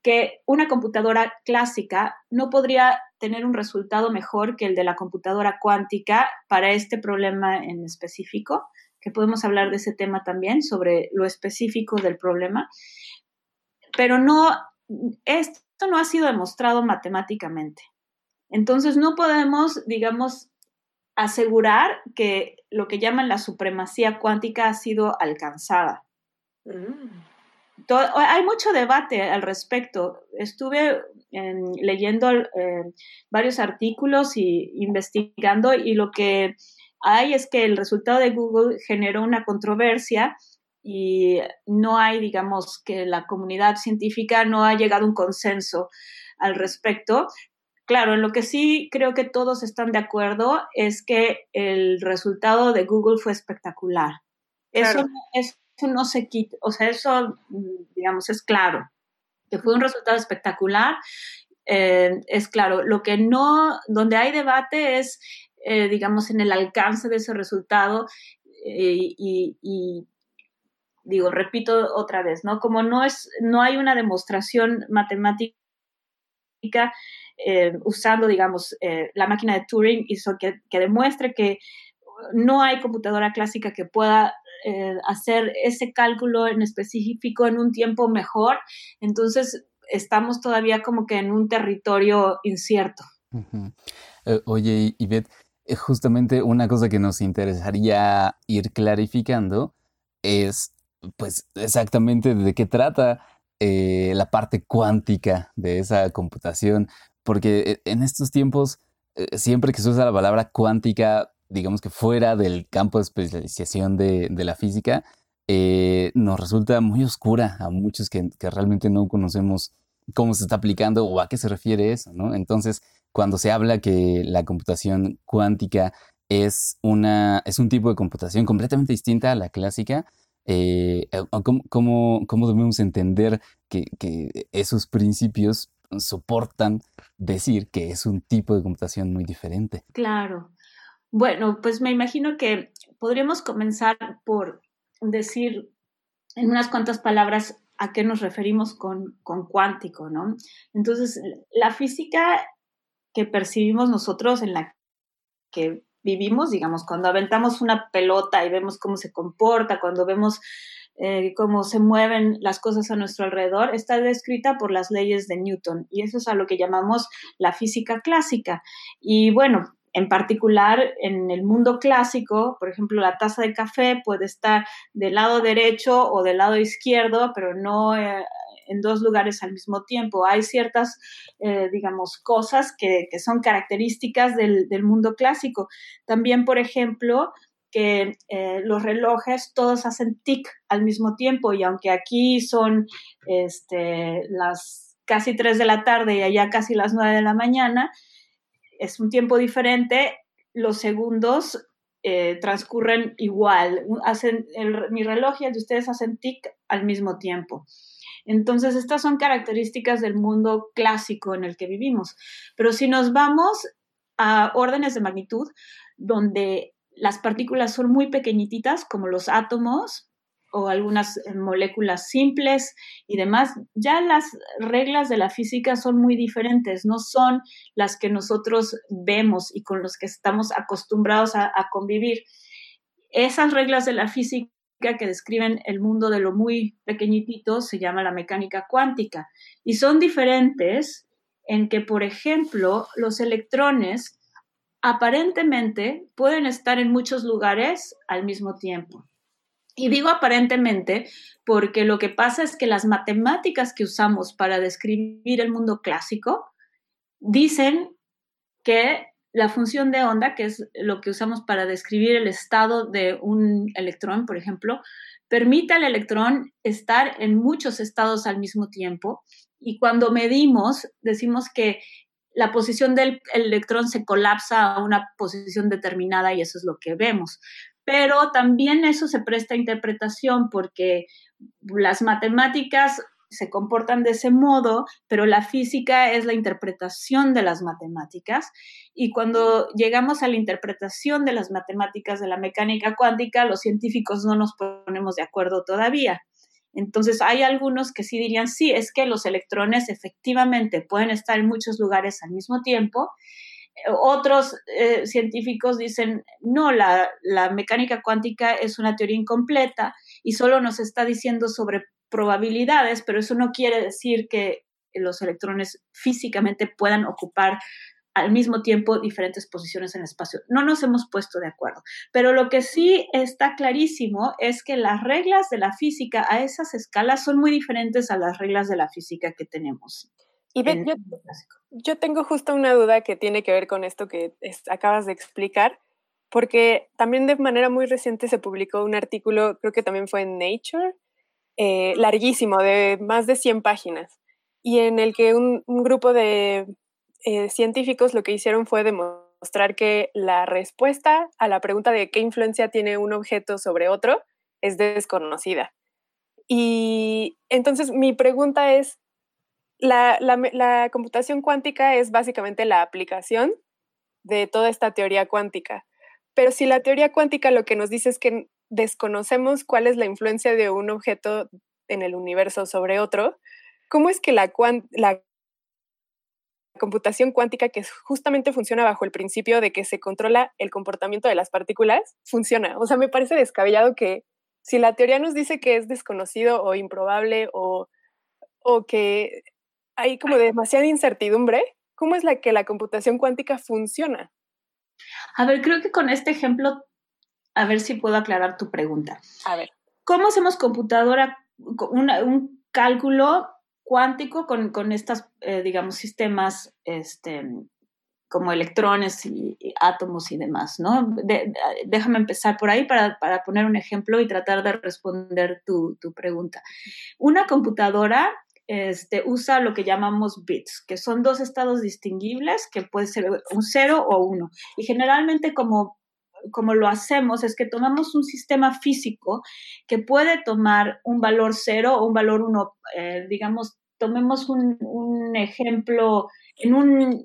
que una computadora clásica no podría tener un resultado mejor que el de la computadora cuántica para este problema en específico, que podemos hablar de ese tema también, sobre lo específico del problema pero no, esto no ha sido demostrado matemáticamente. Entonces no podemos, digamos, asegurar que lo que llaman la supremacía cuántica ha sido alcanzada. Mm. hay mucho debate al respecto. Estuve leyendo eh, varios artículos y investigando y lo que hay es que el resultado de Google generó una controversia y no hay, digamos, que la comunidad científica no ha llegado a un consenso al respecto. Claro, en lo que sí creo que todos están de acuerdo es que el resultado de Google fue espectacular. Eso, eso no se quita, o sea, eso, digamos, es claro, que fue un resultado espectacular. Eh, es claro, lo que no, donde hay debate es, eh, digamos, en el alcance de ese resultado eh, y, digo, repito otra vez, ¿no? Como no es, no hay una demostración matemática eh, usando, digamos, eh, la máquina de Turing hizo que, que, demuestre que no hay computadora clásica que pueda eh, hacer ese cálculo en específico en un tiempo mejor. Entonces, estamos todavía como que en un territorio incierto. oye, Ivette, justamente una cosa que nos interesaría ir clarificando es pues exactamente de qué trata eh, la parte cuántica de esa computación, porque eh, en estos tiempos, eh, siempre que se usa la palabra cuántica, digamos que fuera del campo de especialización de, la física, nos resulta muy oscura a muchos que, realmente no conocemos cómo se está aplicando o a qué se refiere eso, ¿no? Entonces, cuando se habla que la computación cuántica es, una, es un tipo de computación completamente distinta a la clásica, eh, ¿cómo, debemos entender que, esos principios soportan decir que es un tipo de computación muy diferente? Claro. Bueno, pues me imagino que podríamos comenzar por decir en unas cuantas palabras a qué nos referimos con, con cuántico, ¿no? Entonces, la física que percibimos nosotros en la que vivimos, digamos, cuando aventamos una pelota y vemos cómo se comporta, cuando vemos eh, cómo se mueven las cosas a nuestro alrededor, está descrita por las leyes de Newton y eso es a lo que llamamos la física clásica. Y bueno, en particular, en el mundo clásico, por ejemplo, la taza de café puede estar del lado derecho o del lado izquierdo, pero no eh, en dos lugares al mismo tiempo. Hay ciertas, eh, digamos, cosas que, son características del, mundo clásico. También, por ejemplo, que eh, los relojes todos hacen tic al mismo tiempo y aunque aquí son este, las casi 3 de la tarde y allá casi las 9 de la mañana, es un tiempo diferente, los segundos eh, transcurren igual, hacen mi reloj y el de ustedes hacen tic al mismo tiempo. Entonces, estas son características del mundo clásico en el que vivimos. Pero si nos vamos a órdenes de magnitud, donde las partículas son muy pequeñitas, como los átomos o algunas eh, moléculas simples y demás, ya las reglas de la física son muy diferentes, no son las que nosotros vemos y con los que estamos acostumbrados a, convivir. Esas reglas de la física que describen el mundo de lo muy pequeñitito se llama la mecánica cuántica y son diferentes en que, por ejemplo, los electrones aparentemente pueden estar en muchos lugares al mismo tiempo. Y digo aparentemente porque lo que pasa es que las matemáticas que usamos para describir el mundo clásico dicen que la función de onda, que es lo que usamos para describir el estado de un electrón, por ejemplo, permite al electrón estar en muchos estados al mismo tiempo. Y cuando medimos, decimos que la posición del electrón se colapsa a una posición determinada y eso es lo que vemos. Pero también eso se presta a interpretación porque las matemáticas se comportan de ese modo, pero la física es la interpretación de las matemáticas. Y cuando llegamos a la interpretación de las matemáticas de la mecánica cuántica, los científicos no nos ponemos de acuerdo todavía. Entonces, hay algunos que sí dirían, sí, es que los electrones efectivamente pueden estar en muchos lugares al mismo tiempo. Otros eh, científicos dicen, no, la, la mecánica cuántica es una teoría incompleta y solo nos está diciendo sobre probabilidades, pero eso no quiere decir que los electrones físicamente puedan ocupar al mismo tiempo diferentes posiciones en el espacio. No nos hemos puesto de acuerdo, pero lo que sí está clarísimo es que las reglas de la física a esas escalas son muy diferentes a las reglas de la física que tenemos. Y yo, yo, tengo justo una duda que tiene que ver con esto que acabas de explicar, porque también de manera muy reciente se publicó un artículo, creo que también fue en Nature, eh, larguísimo, de más de 100 páginas, y en el que un, grupo de eh, científicos lo que hicieron fue demostrar que la respuesta a la pregunta de qué influencia tiene un objeto sobre otro es desconocida. Y entonces mi pregunta es, la, la, computación cuántica es básicamente la aplicación de toda esta teoría cuántica. Pero si la teoría cuántica lo que nos dice es que desconocemos cuál es la influencia de un objeto en el universo sobre otro, ¿cómo es que la, la computación cuántica, que justamente funciona bajo el principio de que se controla el comportamiento de las partículas, funciona? O sea, me parece descabellado que si la teoría nos dice que es desconocido o improbable o, o que hay como demasiada incertidumbre, ¿cómo es la que la computación cuántica funciona? A ver, creo que con este ejemplo a ver si puedo aclarar tu pregunta. A ver. ¿Cómo hacemos computadora, un cálculo cuántico con, con estos, eh, digamos, sistemas este, como electrones y, átomos y demás, ¿no? déjame empezar por ahí para, para, poner un ejemplo y tratar de responder tu, tu pregunta. Una computadora este, usa lo que llamamos bits, que son dos estados distinguibles, que puede ser un cero o uno. Y generalmente como como lo hacemos es que tomamos un sistema físico que puede tomar un valor cero o un valor uno, eh, digamos, tomemos un, ejemplo en un...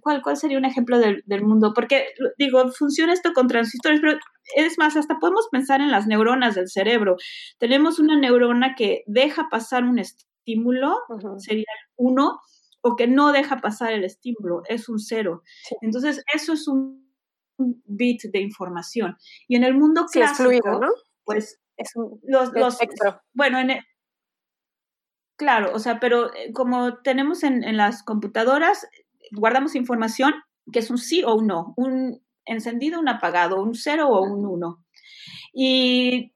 ¿cuál, ¿Cuál sería un ejemplo del, del, mundo? Porque, digo, funciona esto con transistores, pero es más, hasta podemos pensar en las neuronas del cerebro. Tenemos una neurona que deja pasar un estímulo, sería el uno, o que no deja pasar el estímulo, es un cero. Entonces, eso es un bit de información. Y en el mundo clásico, pues es un los, los bueno, en e claro, o sea, pero eh, como tenemos en, en, las computadoras, guardamos información que es un sí o un no, un encendido, un apagado, un cero o un uno. Y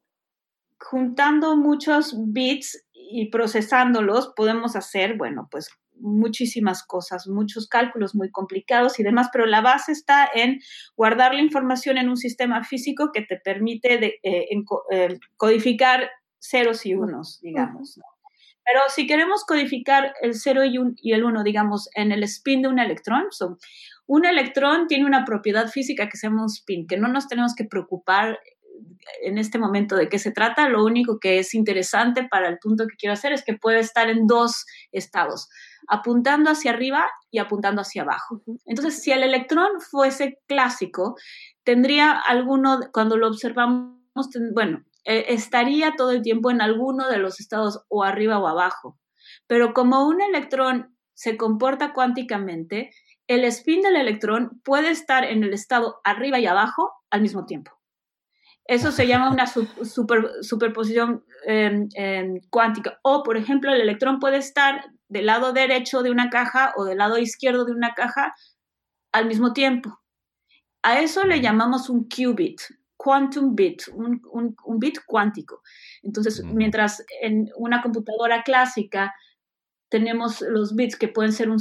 juntando muchos bits y procesándolos, podemos hacer, bueno, pues muchísimas cosas, muchos cálculos muy complicados y demás, pero la base está en guardar la información en un sistema físico que te permite de, eh, eh, codificar ceros y unos, digamos. Pero si queremos codificar el cero y, y, el uno, digamos, en el spin de un electrón, un electrón tiene una propiedad física que se llama un spin, que no nos tenemos que preocupar en este momento de qué se trata. Lo único que es interesante para el punto que quiero hacer es que puede estar en dos estados apuntando hacia arriba y apuntando hacia abajo. Entonces, si el electrón fuese clásico, tendría alguno, cuando lo observamos, bueno, eh, estaría todo el tiempo en alguno de los estados o arriba o abajo. Pero como un electrón se comporta cuánticamente, el spin del electrón puede estar en el estado arriba y abajo al mismo tiempo. Eso se llama una super, superposición em, em, cuántica. O, por ejemplo, el electrón puede estar del lado derecho de una caja o del lado izquierdo de una caja al mismo tiempo. A eso le llamamos un qubit, quantum bit, un, un, bit cuántico. Entonces, mientras en una computadora clásica tenemos los bits que pueden ser un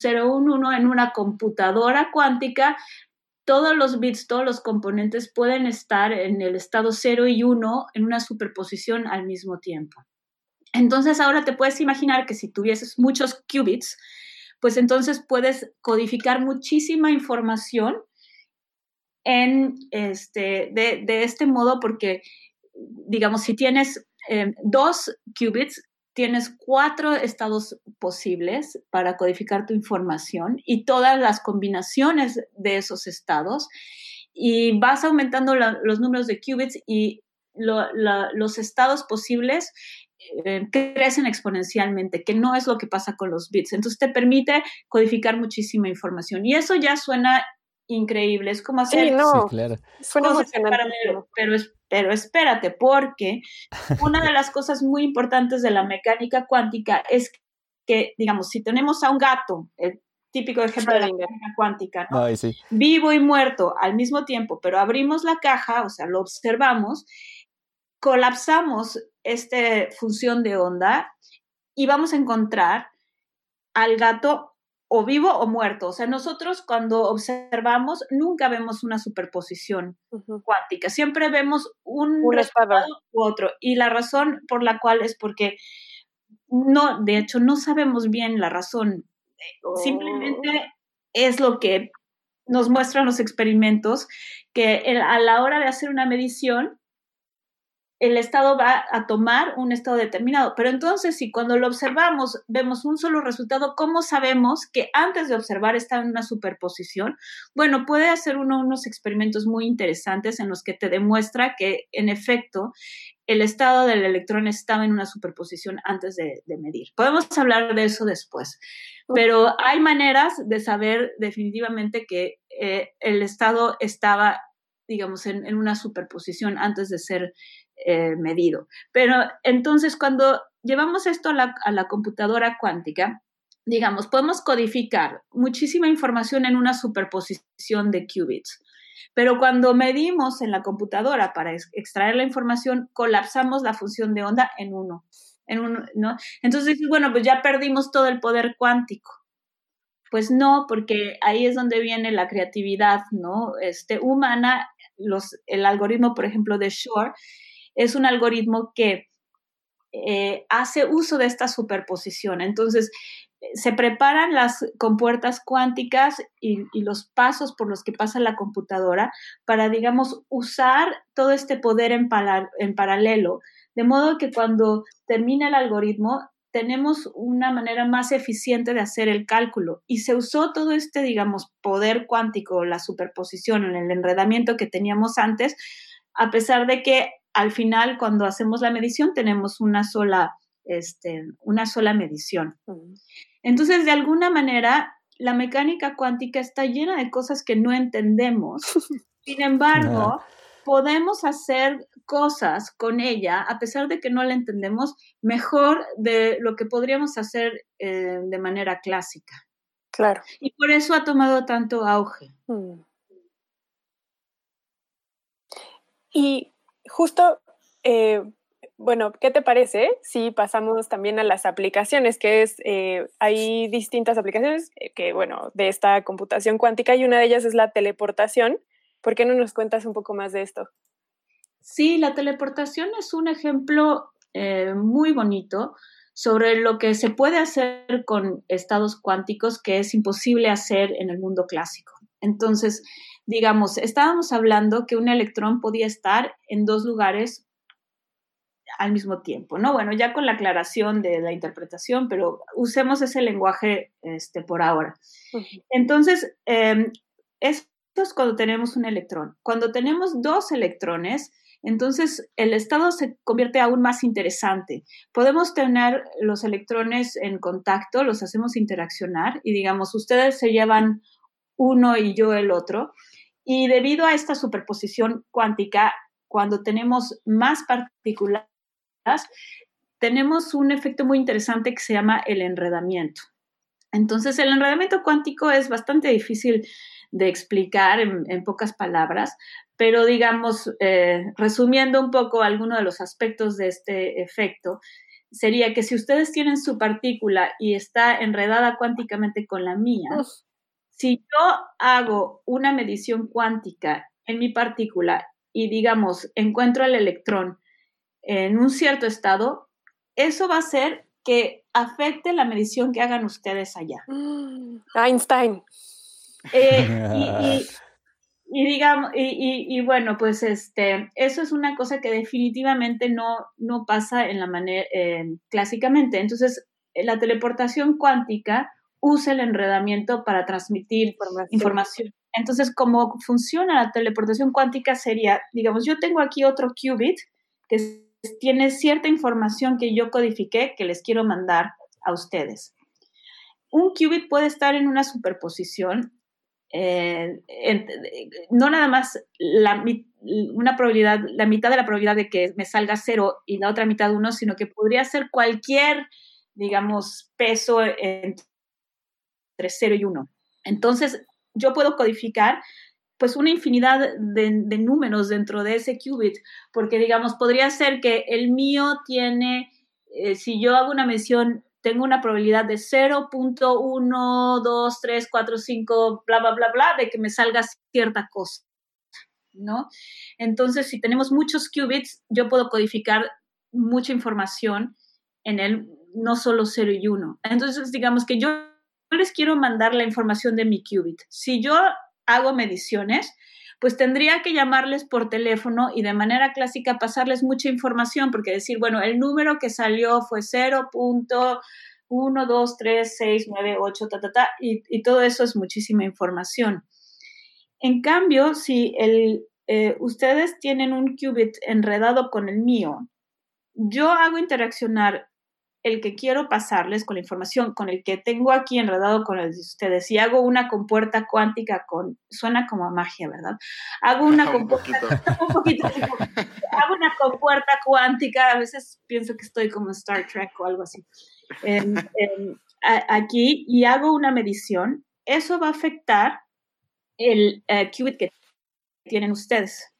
0, un 1, en una computadora cuántica todos los bits, todos los componentes pueden estar en el estado 0 y 1 en una superposición al mismo tiempo. Entonces ahora te puedes imaginar que si tuvieses muchos qubits, pues entonces puedes codificar muchísima información en este, de, este modo porque, digamos, si tienes eh, dos qubits, tienes cuatro estados posibles para codificar tu información y todas las combinaciones de esos estados y vas aumentando los números de qubits y los estados posibles eh, crecen exponencialmente, que no es lo que pasa con los bits. Entonces te permite codificar muchísima información y eso ya suena increíble. Es como hacer. Sí, no. Suena pero, pero espérate, porque una de las cosas muy importantes de la mecánica cuántica es que, digamos, si tenemos a un gato, el típico ejemplo de la mecánica cuántica, ¿no? vivo y muerto al mismo tiempo, pero abrimos la caja, o sea, lo observamos, colapsamos esta función de onda y vamos a encontrar al gato o vivo o muerto. O sea, nosotros cuando observamos nunca vemos una superposición cuántica, siempre vemos un, un resultado u otro. Y la razón por la cual es porque no, de hecho, no sabemos bien la razón. Simplemente oh. es lo que nos muestran los experimentos, que a la hora de hacer una medición, el Estado va a tomar un estado determinado. Pero entonces, si cuando lo observamos vemos un solo resultado, ¿cómo sabemos que antes de observar está en una superposición? Bueno, puede hacer uno unos experimentos muy interesantes en los que te demuestra que, en efecto, el estado del electrón estaba en una superposición antes de, medir. Podemos hablar de eso después, pero hay maneras de saber definitivamente que eh, el estado estaba, digamos, en, en una superposición antes de ser eh, medido. Pero entonces cuando llevamos esto a la, a la computadora cuántica, digamos, podemos codificar muchísima información en una superposición de qubits. Pero cuando medimos en la computadora para extraer la información, colapsamos la función de onda en uno. En uno ¿no? Entonces, bueno, pues ya perdimos todo el poder cuántico. Pues no, porque ahí es donde viene la creatividad, ¿no? Este, humana, los, el algoritmo, por ejemplo, de Shor, es un algoritmo que eh, hace uso de esta superposición. Entonces, se preparan las compuertas cuánticas y, los pasos por los que pasa la computadora para, digamos, usar todo este poder en, en paralelo, de modo que cuando termina el algoritmo tenemos una manera más eficiente de hacer el cálculo y se usó todo este, digamos, poder cuántico, la superposición, el enredamiento que teníamos antes, a pesar de que al final, cuando hacemos la medición, tenemos una sola, este, una sola medición. Entonces, de alguna manera, la mecánica cuántica está llena de cosas que no entendemos. Sin embargo, podemos hacer cosas con ella, a pesar de que no la entendemos, mejor de lo que podríamos hacer eh, de manera clásica. Claro. Y por eso ha tomado tanto auge. Mm. Y justo, eh, bueno, ¿qué te parece si pasamos también a las aplicaciones? Que es, eh, hay distintas aplicaciones eh, que, bueno, de esta computación cuántica y una de ellas es la teleportación. ¿Por qué no nos cuentas un poco más de esto? Sí, la teleportación es un ejemplo muy bonito sobre lo que se puede hacer con estados cuánticos que es imposible hacer en el mundo clásico. Entonces, digamos, estábamos hablando que un electrón podía estar en dos lugares al mismo tiempo, ¿no? Bueno, ya con la aclaración de la interpretación, pero usemos ese lenguaje este, por ahora. Entonces, eh, esto es cuando tenemos un electrón. Cuando tenemos dos electrones, entonces el estado se convierte aún más interesante. Podemos tener los electrones en contacto, los hacemos interaccionar y digamos, ustedes se llevan uno y yo el otro. Y debido a esta superposición cuántica, cuando tenemos más partículas, tenemos un efecto muy interesante que se llama el enredamiento. Entonces, el enredamiento cuántico es bastante difícil de explicar en, pocas palabras, pero digamos, eh, resumiendo un poco algunos de los aspectos de este efecto, sería que si ustedes tienen su partícula y está enredada cuánticamente con la mía, si yo hago una medición cuántica en mi partícula y digamos, encuentro el electrón en un cierto estado, eso va a hacer que afecte la medición que hagan ustedes allá. Einstein. Eh, y, digamos, y, bueno, pues este, eso es una cosa que definitivamente no, no pasa en la manera clásicamente. Entonces, la teleportación cuántica usa el enredamiento para transmitir información. información. Entonces, cómo funciona la teleportación cuántica sería, digamos, yo tengo aquí otro qubit que tiene cierta información que yo codifiqué que les quiero mandar a ustedes. Un qubit puede estar en una superposición, eh, no nada más la, una probabilidad, la mitad de la probabilidad de que me salga cero y la otra mitad uno, sino que podría ser cualquier, digamos, peso entre cero y uno. Entonces, yo puedo codificar pues una infinidad de, números dentro de ese qubit, porque digamos, podría ser que el mío tiene, eh, si yo hago una medición, tengo una probabilidad de 0.12345, bla, bla, bla, bla, de que me salga cierta cosa, ¿no? Entonces, si tenemos muchos qubits, yo puedo codificar mucha información en él, no solo 0 y 1. Entonces, digamos que yo les quiero mandar la información de mi qubit. Si yo hago mediciones, pues tendría que llamarles por teléfono y de manera clásica pasarles mucha información, porque decir, bueno, el número que salió fue 0.1236988, ta, ta, ta, y, todo eso es muchísima información. En cambio, si eh, ustedes tienen un qubit enredado con el mío, yo hago interaccionar el que quiero pasarles con la información, con el que tengo aquí enredado con el de ustedes. Si hago una compuerta cuántica con, suena como a magia, ¿verdad? Hago una compuerta, un poquito, hago una compuerta cuántica, a veces pienso que estoy como Star Trek o algo así, aquí y hago una medición, eso va a afectar el uh, qubit que tienen ustedes.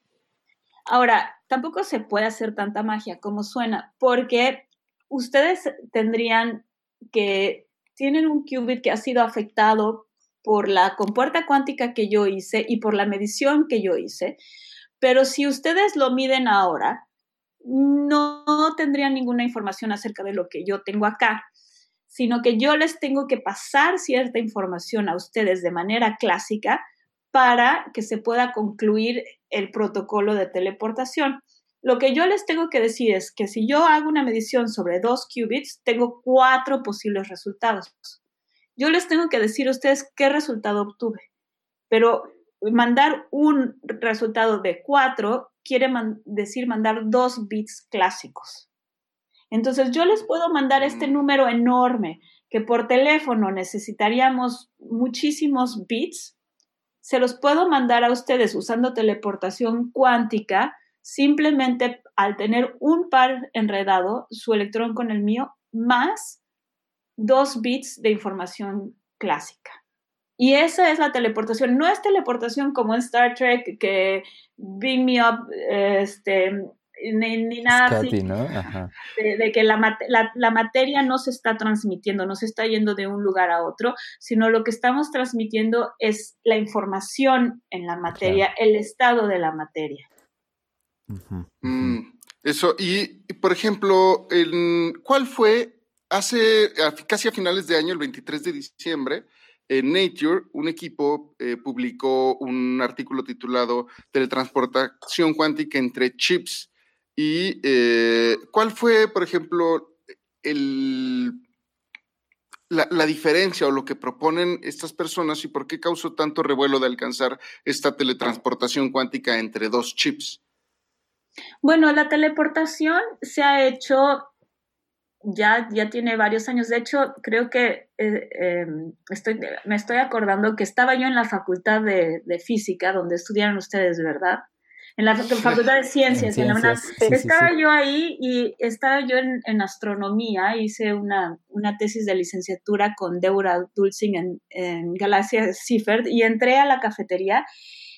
Ahora, tampoco se puede hacer tanta magia como suena, porque ustedes tendrían que, tienen un qubit que ha sido afectado por la compuerta cuántica que yo hice y por la medición que yo hice, pero si ustedes lo miden ahora, no tendrían ninguna información acerca de lo que yo tengo acá, sino que yo les tengo que pasar cierta información a ustedes de manera clásica para que se pueda concluir el protocolo de teleportación. Lo que yo les tengo que decir es que si yo hago una medición sobre dos qubits, tengo cuatro posibles resultados. Yo les tengo que decir a ustedes qué resultado obtuve, pero mandar un resultado de cuatro quiere decir mandar dos bits clásicos. Entonces yo les puedo mandar este número enorme que por teléfono necesitaríamos muchísimos bits. Se los puedo mandar a ustedes usando teleportación cuántica simplemente al tener un par enredado, su electrón con el mío, más dos bits de información clásica. Y esa es la teleportación. No es teleportación como en Star Trek que beam me up, este, ni, nada así. De, que la, la, materia no se está transmitiendo, no se está yendo de un lugar a otro, sino lo que estamos transmitiendo es la información en la materia, el estado de la materia. Mm, eso, y, por ejemplo, ¿cuál fue hace casi a finales de año, el 23 de diciembre, en Nature, un equipo eh, publicó un artículo titulado Teletransportación cuántica entre chips. ¿Y eh, cuál fue, por ejemplo, el, la, la, diferencia o lo que proponen estas personas y por qué causó tanto revuelo de alcanzar esta teletransportación cuántica entre dos chips? Bueno, la teleportación se ha hecho ya, ya tiene varios años. De hecho, creo que eh, em, estoy, me estoy acordando que estaba yo en la facultad de, física, donde estudiaron ustedes, ¿verdad? en la Facultad de Ciencias, en, la estaba yo ahí y estaba yo en, astronomía, hice una, una, tesis de licenciatura con Deborah Dulcing en, en Galaxia Seifert y entré a la cafetería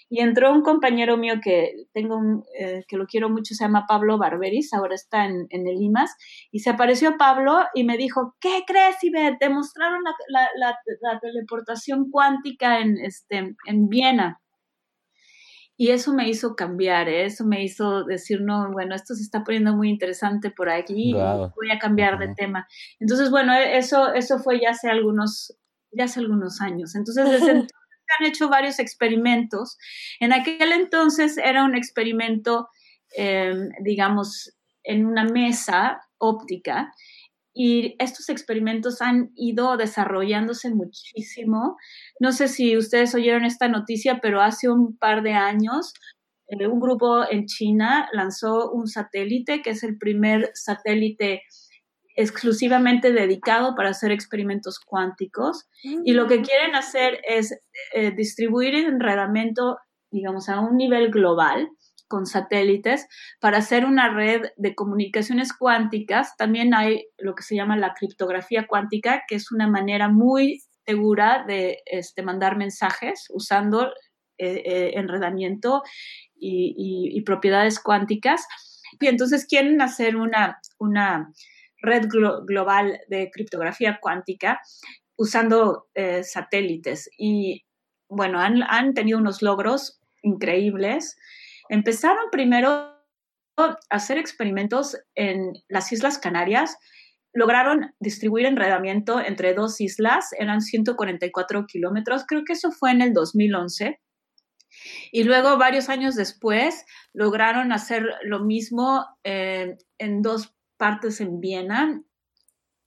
y entró un compañero mío que tengo eh, que lo quiero mucho, se llama Pablo Barberis, ahora está en, en, el IMAS, y se apareció Pablo y me dijo, ¿qué crees, Ivette? Demostraron la, la, la, teleportación cuántica en, este, en Viena. Y eso me hizo cambiar, ¿eh? eso me hizo decir, no, bueno, esto se está poniendo muy interesante por aquí, voy a cambiar de tema. Entonces, bueno, eso, eso fue ya hace algunos, ya hace algunos años. Entonces, desde han hecho varios experimentos. En aquel entonces era un experimento, em, digamos, en una mesa óptica y estos experimentos han ido desarrollándose muchísimo. No sé si ustedes oyeron esta noticia, pero hace un par de años eh, un grupo en China lanzó un satélite, que es el primer satélite exclusivamente dedicado para hacer experimentos cuánticos y lo que quieren hacer es eh, distribuir enredamiento, digamos, a un nivel global con satélites para hacer una red de comunicaciones cuánticas. También hay lo que se llama la criptografía cuántica, que es una manera muy segura de este, mandar mensajes usando eh, eh, enredamiento y, y, propiedades cuánticas. Y entonces quieren hacer una, una red global de criptografía cuántica usando eh, satélites. Y bueno, han, han, tenido unos logros increíbles. Empezaron primero a hacer experimentos en las Islas Canarias. Lograron distribuir enredamiento entre dos islas, eran 144 kilómetros, creo que eso fue en el 2011. Y luego, varios años después, lograron hacer lo mismo eh, en dos partes en Viena.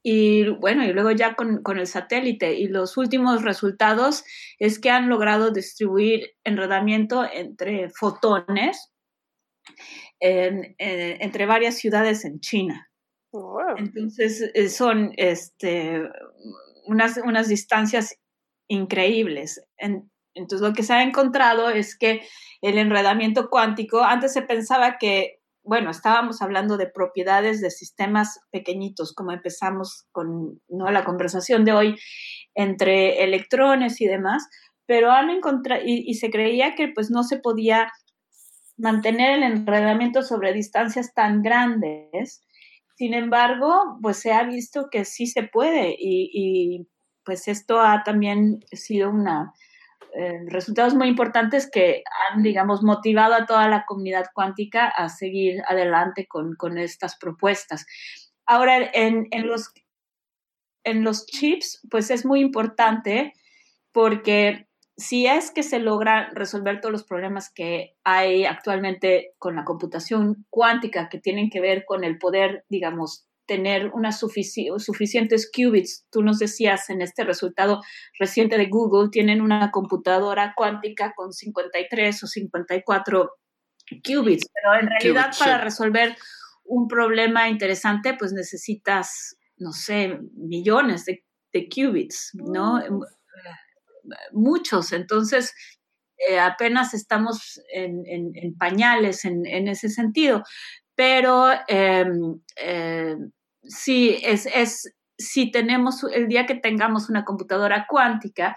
Y bueno, y luego ya con, el satélite. Y los últimos resultados es que han logrado distribuir enredamiento entre fotones entre varias ciudades en China. Entonces eh, son este, unas, unas distancias increíbles. entonces lo que se ha encontrado es que el enredamiento cuántico, antes se pensaba que bueno, estábamos hablando de propiedades de sistemas pequeñitos, como empezamos con ¿no? la conversación de hoy entre electrones y demás, pero han encontrado, y, se creía que pues no se podía mantener el enredamiento sobre distancias tan grandes. Sin embargo, pues se ha visto que sí se puede y, y pues esto ha también sido una, eh, resultados muy importantes que han, digamos, motivado a toda la comunidad cuántica a seguir adelante con, con estas propuestas. Ahora, en, en, los, en los chips, pues es muy importante porque si es que se logra resolver todos los problemas que hay actualmente con la computación cuántica que tienen que ver con el poder, digamos, tener unas suficientes qubits. Tú nos decías en este resultado reciente de Google, tienen una computadora cuántica con 53 o 54 qubits, pero en realidad para resolver un problema interesante, pues necesitas, no sé, millones de, qubits, ¿no? Mm. Muchos. Entonces, eh, apenas estamos en, pañales en, ese sentido. Pero em, eh, sí, es, es, si tenemos, el día que tengamos una computadora cuántica,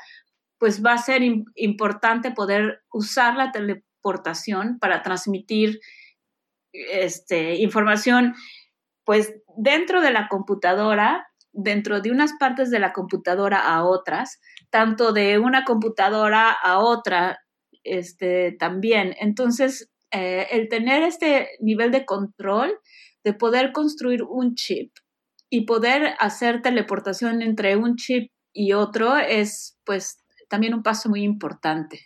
pues va a ser importante poder usar la teleportación para transmitir este, información, pues dentro de la computadora, dentro de unas partes de la computadora a otras, tanto de una computadora a otra, este, también. Entonces, eh, el tener este nivel de control de poder construir un chip y poder hacer teleportación entre un chip y otro es pues también un paso muy importante.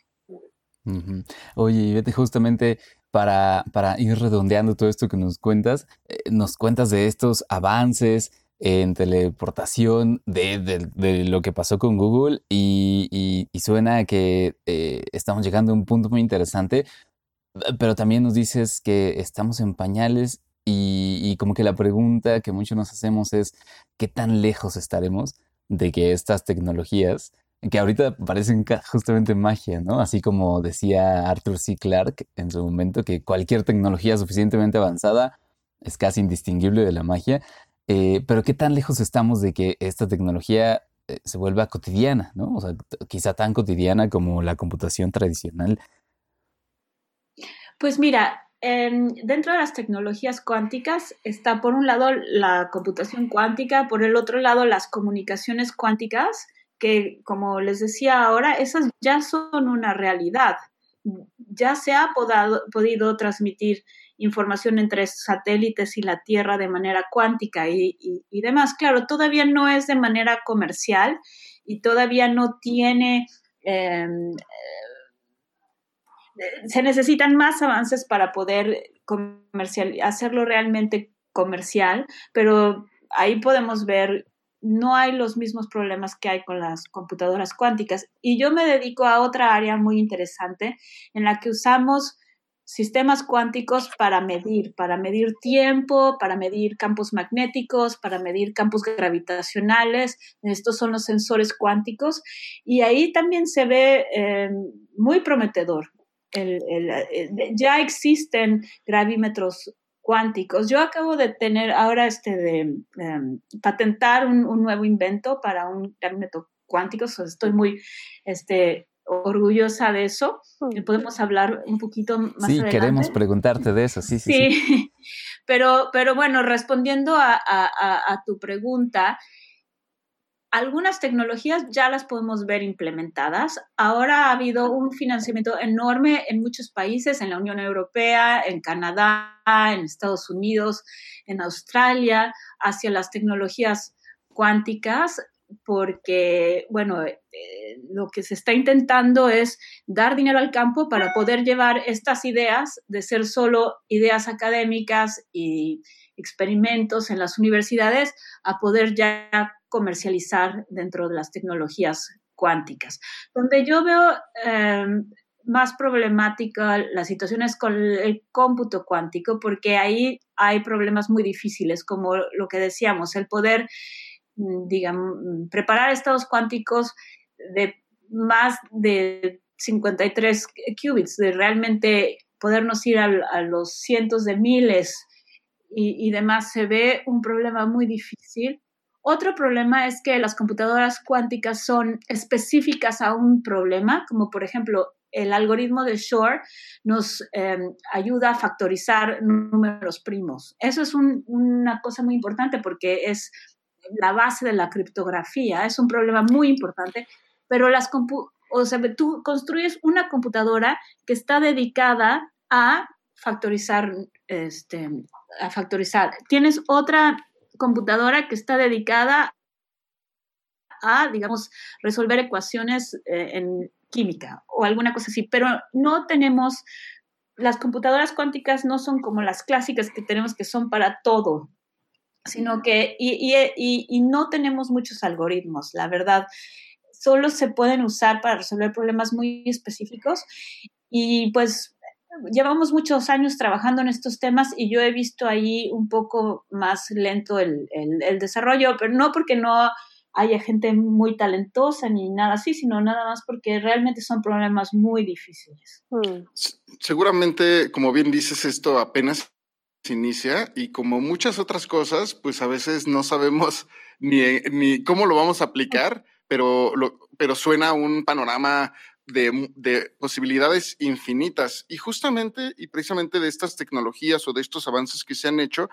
Oye, Oye, justamente para, para, ir redondeando todo esto que nos cuentas, eh, nos cuentas de estos avances en teleportación, de, lo que pasó con Google y, suena que eh, estamos llegando a un punto muy interesante, pero también nos dices que estamos en pañales y, como que la pregunta que muchos nos hacemos es, ¿qué tan lejos estaremos de que estas tecnologías que ahorita parecen justamente magia, ¿no? Así como decía Arthur C. Clarke en su momento, que cualquier tecnología suficientemente avanzada es casi indistinguible de la magia. Eh, pero qué tan lejos estamos de que esta tecnología eh, se vuelva cotidiana, ¿no? O sea, quizá tan cotidiana como la computación tradicional. Pues mira, dentro de las tecnologías cuánticas está por un lado la computación cuántica, por el otro lado las comunicaciones cuánticas, que como les decía ahora, esas ya son una realidad. Ya se ha podido transmitir información entre satélites y la Tierra de manera cuántica y, demás. Claro, todavía no es de manera comercial y todavía no tiene... Em, se necesitan más avances para poder comercial, hacerlo realmente comercial, pero ahí podemos ver no hay los mismos problemas que hay con las computadoras cuánticas. Y yo me dedico a otra área muy interesante en la que usamos sistemas cuánticos para medir, para medir tiempo, para medir campos magnéticos, para medir campos gravitacionales. Estos son los sensores cuánticos. Y ahí también se ve eh, muy prometedor. Ya existen gravímetros cuánticos. Yo acabo de tener ahora este de em, patentar un, nuevo invento para un gravímetro cuántico. estoy muy este, orgullosa de eso. Podemos hablar un poquito más sí, queremos preguntarte de eso, sí, sí. Sí, Pero, pero bueno, respondiendo a, tu pregunta, algunas tecnologías ya las podemos ver implementadas. Ahora ha habido un financiamiento enorme en muchos países, en la Unión Europea, en Canadá, en Estados Unidos, en Australia, hacia las tecnologías cuánticas porque, bueno, eh, lo que se está intentando es dar dinero al campo para poder llevar estas ideas de ser solo ideas académicas y experimentos en las universidades a poder ya comercializar dentro de las tecnologías cuánticas. Donde yo veo em, más problemática la situación es con el cómputo cuántico, porque ahí hay problemas muy difíciles, como lo que decíamos, el poder Mm, digamos, preparar estados cuánticos de más de 53 qubits, de realmente podernos ir a, los cientos de miles y, y, demás, se ve un problema muy difícil. Otro problema es que las computadoras cuánticas son específicas a un problema, como por ejemplo el algoritmo de Shor nos em, ayuda a factorizar números primos. Eso es una cosa muy importante porque es la base de la criptografía. Es un problema muy importante, pero las o sea, tú construyes una computadora que está dedicada a factorizar, este, a factorizar. Tienes otra computadora que está dedicada a, digamos, resolver ecuaciones eh, en química o alguna cosa así, pero no tenemos, las computadoras cuánticas no son como las clásicas que tenemos que son para todo, sino que, y, no tenemos muchos algoritmos, la verdad, solo se pueden usar para resolver problemas muy específicos y pues llevamos muchos años trabajando en estos temas y yo he visto ahí un poco más lento el, el, desarrollo, pero no porque no haya gente muy talentosa ni nada así, sino nada más porque realmente son problemas muy difíciles. Mm. Seguramente, como bien dices, esto apenas inicia y como muchas otras cosas, pues a veces no sabemos ni, ni cómo lo vamos a aplicar, pero, lo, pero suena un panorama de, de, posibilidades infinitas. Y justamente y precisamente de estas tecnologías o de estos avances que se han hecho,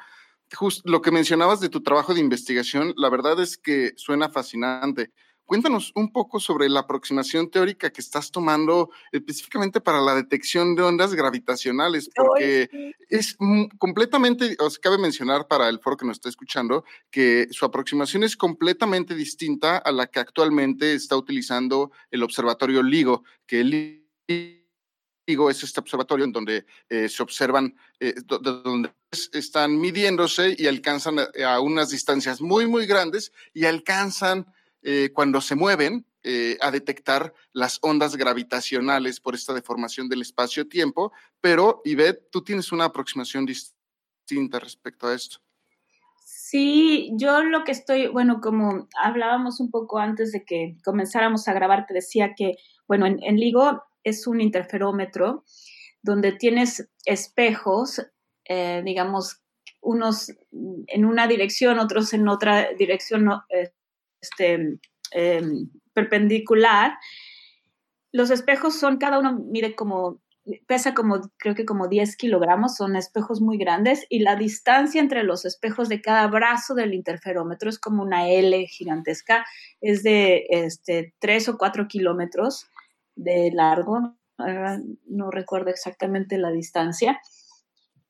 lo que mencionabas de tu trabajo de investigación, la verdad es que suena fascinante. Cuéntanos un poco sobre la aproximación teórica que estás tomando específicamente para la detección de ondas gravitacionales, porque es completamente, os cabe mencionar para el foro que nos está escuchando, que su aproximación es completamente distinta a la que actualmente está utilizando el observatorio LIGO, que el LIGO es este observatorio en donde eh, se observan, eh, donde están midiéndose y alcanzan a unas distancias muy, muy grandes y alcanzan eh, cuando se mueven eh, a detectar las ondas gravitacionales por esta deformación del espacio-tiempo, pero Ivette, tú tienes una aproximación distinta respecto a esto. Sí, yo lo que estoy, bueno, como hablábamos un poco antes de que comenzáramos a grabar, te decía que, bueno, en, LIGO es un interferómetro donde tienes espejos, eh, digamos, unos en una dirección, otros en otra dirección este, em, perpendicular. Los espejos son, cada uno mide como, pesa como, creo que como 10 kilogramos, son espejos muy grandes y la distancia entre los espejos de cada brazo del interferómetro es como una L gigantesca, es de este, 3 o 4 kilómetros de largo, no recuerdo exactamente la distancia.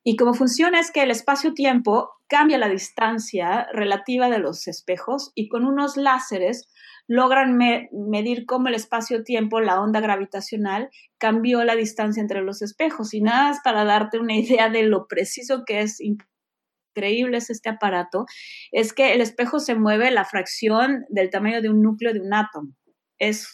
Y cómo funciona es que el espacio-tiempo cambia la distancia relativa de los espejos y con unos láseres logran medir cómo el espacio-tiempo, la onda gravitacional, cambió la distancia entre los espejos. Y nada más para darte una idea de lo preciso que es increíble es este aparato, es que el espejo se mueve la fracción del tamaño de un núcleo de un átomo. Es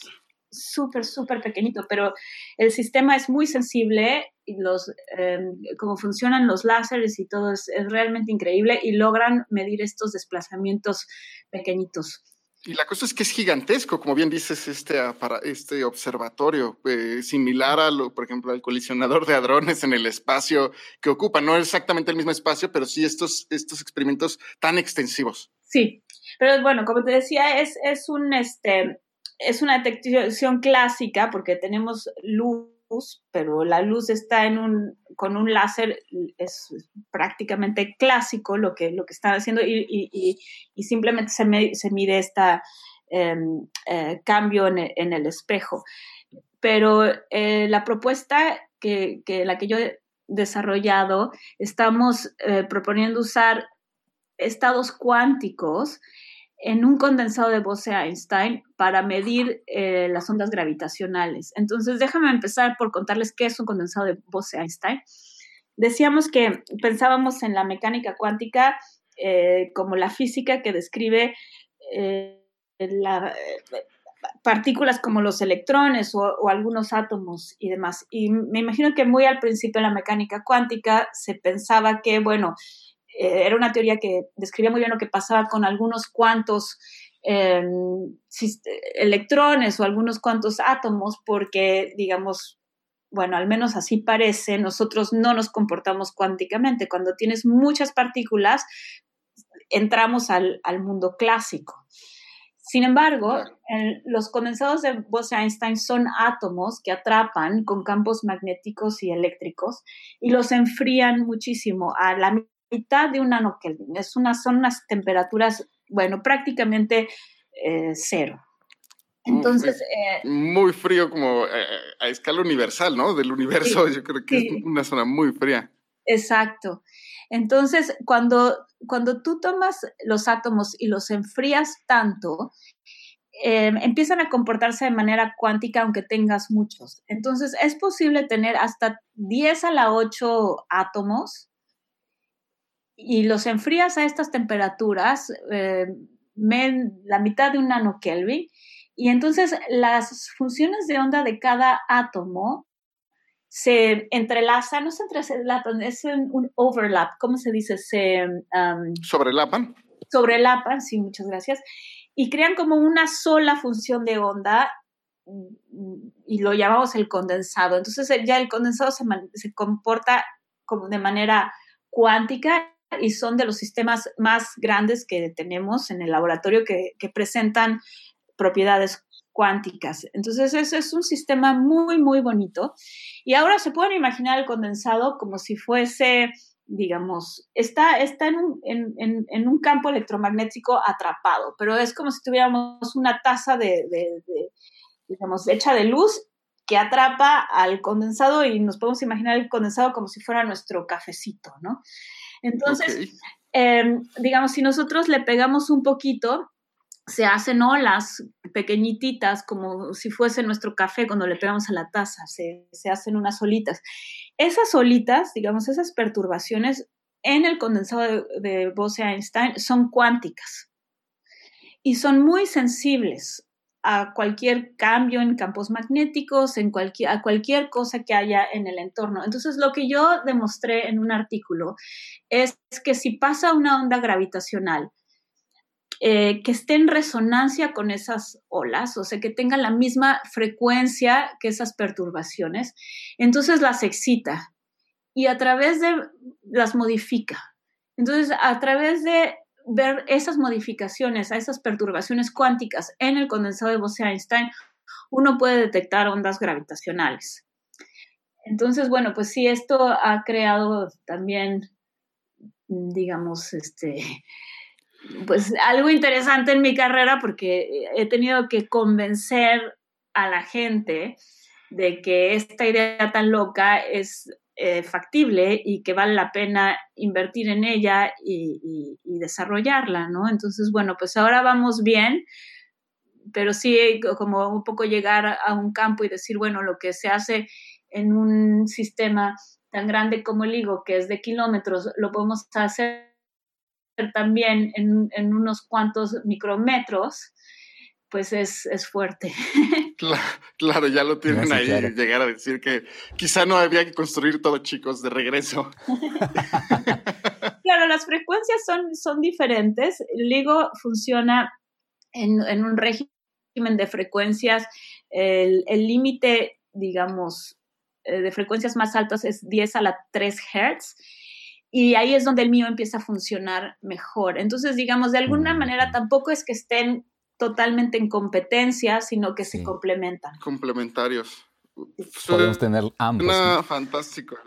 súper, súper pequeñito, pero el sistema es muy sensible y los, eh, cómo funcionan los láseres y todo es, realmente increíble y logran medir estos desplazamientos pequeñitos. Y la cosa es que es gigantesco, como bien dices, este, para este observatorio, eh, similar a lo, por ejemplo, al colisionador de hadrones en el espacio que ocupa. No exactamente el mismo espacio, pero sí estos, estos experimentos tan extensivos. Sí, pero bueno, como te decía, es, es un, este, es una detección clásica porque tenemos luz, pero la luz está en un, con un láser, es prácticamente clásico lo que, lo que están haciendo y, simplemente se, mide este cambio en el, espejo. Pero eh, la propuesta que, la que yo he desarrollado, estamos eh, proponiendo usar estados cuánticos en un condensado de Bose-Einstein para medir eh, las ondas gravitacionales. Entonces, déjame empezar por contarles qué es un condensado de Bose-Einstein. Decíamos que pensábamos en la mecánica cuántica eh, como la física que describe eh, partículas como los electrones o, algunos átomos y demás. Y me imagino que muy al principio en la mecánica cuántica se pensaba que, bueno, eh, era una teoría que describía muy bien lo que pasaba con algunos cuantos em, electrones o algunos cuantos átomos, porque, digamos, bueno, al menos así parece, nosotros no nos comportamos cuánticamente. Cuando tienes muchas partículas, entramos al, mundo clásico. Sin embargo, los condensados de Bose-Einstein son átomos que atrapan con campos magnéticos y eléctricos y los enfrían muchísimo a la mitad de un nanokelvin. Es una, son unas temperaturas, bueno, prácticamente eh, cero. Entonces. Eh, muy frío, como eh, a escala universal, ¿no? Del universo, yo creo que es una zona muy fría. Exacto. Entonces, cuando, cuando tú tomas los átomos y los enfrías tanto, empiezan a comportarse de manera cuántica aunque tengas muchos. Entonces, es posible tener hasta 10 a la 8 átomos y los enfrías a estas temperaturas, eh, la mitad de un nanokelvin, y entonces las funciones de onda de cada átomo se entrelazan, no se entrelazan, es un overlap, ¿cómo se dice? Se sobrelapan. Sobrelapan, sí, muchas gracias. Y crean como una sola función de onda y lo llamamos el condensado. Entonces ya el condensado se, se comporta como de manera cuántica y son de los sistemas más grandes que tenemos en el laboratorio que, presentan propiedades cuánticas. Entonces, ese es un sistema muy, muy bonito. Y ahora se pueden imaginar el condensado como si fuese, digamos, está, está en, un, en, un campo electromagnético atrapado, pero es como si tuviéramos una taza de, digamos, hecha de luz que atrapa al condensado y nos podemos imaginar el condensado como si fuera nuestro cafecito, ¿no? Entonces, em, digamos, si nosotros le pegamos un poquito, se hacen olas pequeñititas, como si fuese nuestro café cuando le pegamos a la taza, se, hacen unas olitas. Esas olitas, digamos, esas perturbaciones en el condensado de, de Bose-Einstein son cuánticas y son muy sensibles. A cualquier cambio en campos magnéticos, en cualquier, a cualquier cosa que haya en el entorno. Entonces, lo que yo demostré en un artículo es que si pasa una onda gravitacional eh, que esté en resonancia con esas olas, o sea, que tenga la misma frecuencia que esas perturbaciones, entonces las excita y a través de las modifica. Entonces, a través de ver esas modificaciones, a esas perturbaciones cuánticas en el condensado de Bose-Einstein, uno puede detectar ondas gravitacionales. Entonces, bueno, pues sí, esto ha creado también, digamos, este, pues algo interesante en mi carrera porque he tenido que convencer a la gente de que esta idea tan loca es eh, factible y que vale la pena invertir en ella y, desarrollarla, ¿no? Entonces, bueno, pues ahora vamos bien, pero sí como un poco llegar a un campo y decir, bueno, lo que se hace en un sistema tan grande como el higo, que es de kilómetros, lo podemos hacer también en, unos cuantos micrometros pues es, es fuerte. Claro, ya lo tienen ahí, llegar a decir que quizá no había que construir todo, chicos, de regreso. claro, las frecuencias son, son diferentes. El LIGO funciona en, en un régimen de frecuencias. El límite, digamos, eh, de frecuencias más altas es 10 a la 3 Hz y ahí es donde el mío empieza a funcionar mejor. Entonces, digamos, de alguna mm. manera tampoco es que estén totalmente en competencia, sino que se complementan. Complementarios. Podemos tener ambos. fantástico.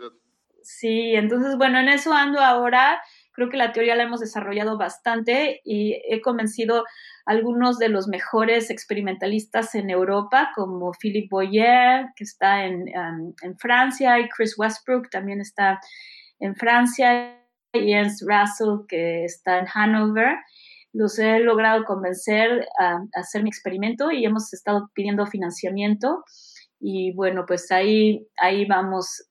Sí, entonces, bueno, en eso ando ahora. Creo que la teoría la hemos desarrollado bastante y he convencido a algunos de los mejores experimentalistas en Europa, como Philippe Boyer, que está en, en Francia, y Chris Westbrook también está en Francia, y Jens Russell, que está en Hanover los he logrado convencer a, hacer mi experimento y hemos estado pidiendo financiamiento. Y bueno, pues ahí, ahí vamos,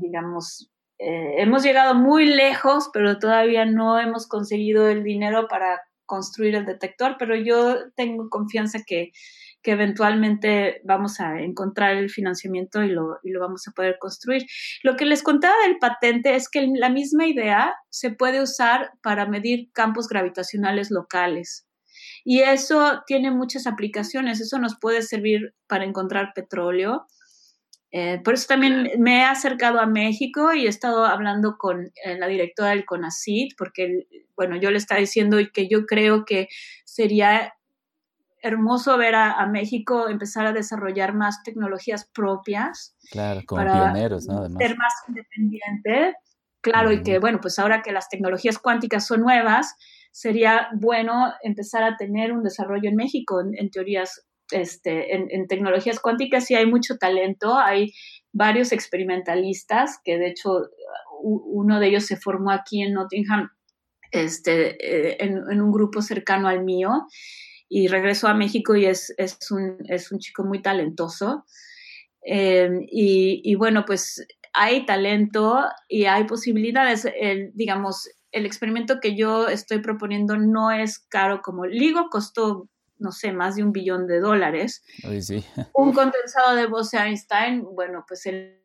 digamos, eh, hemos llegado muy lejos, pero todavía no hemos conseguido el dinero para construir el detector, pero yo tengo confianza que que eventualmente vamos a encontrar el financiamiento y lo, y lo vamos a poder construir. Lo que les contaba del patente es que la misma idea se puede usar para medir campos gravitacionales locales. Y eso tiene muchas aplicaciones. Eso nos puede servir para encontrar petróleo. Eh, por eso también me he acercado a México y he estado hablando con eh, la directora del CONACIT, porque, bueno, yo le estaba diciendo que yo creo que sería hermoso ver a, México empezar a desarrollar más tecnologías propias. Claro, como pioneros, ¿no? Ser más independiente. Claro, y que, bueno, pues ahora que las tecnologías cuánticas son nuevas, sería bueno empezar a tener un desarrollo en México en, teorías, este, en, tecnologías cuánticas sí hay mucho talento, hay varios experimentalistas, que de hecho uno de ellos se formó aquí en Nottingham, este, eh, en, en, un grupo cercano al mío, y regresó a México y es, es, un, es un chico muy talentoso. Eh, y, y, bueno, pues hay talento y hay posibilidades. El, digamos, el experimento que yo estoy proponiendo no es caro como LIGO, costó, no sé, más de un billón de dólares. sí. Un condensado de Bose-Einstein, bueno, pues el,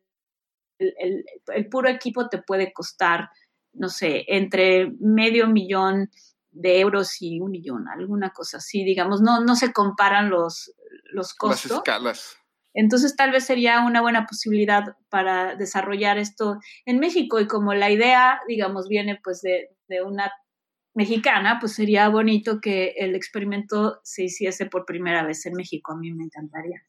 el, el, puro equipo te puede costar, no sé, entre medio millón de euros y un millón, alguna cosa así, digamos, no, no se comparan los, los costos. Las escalas. Entonces tal vez sería una buena posibilidad para desarrollar esto en México y como la idea, digamos, viene pues de, de una mexicana, pues sería bonito que el experimento se hiciese por primera vez en México. A mí me encantaría.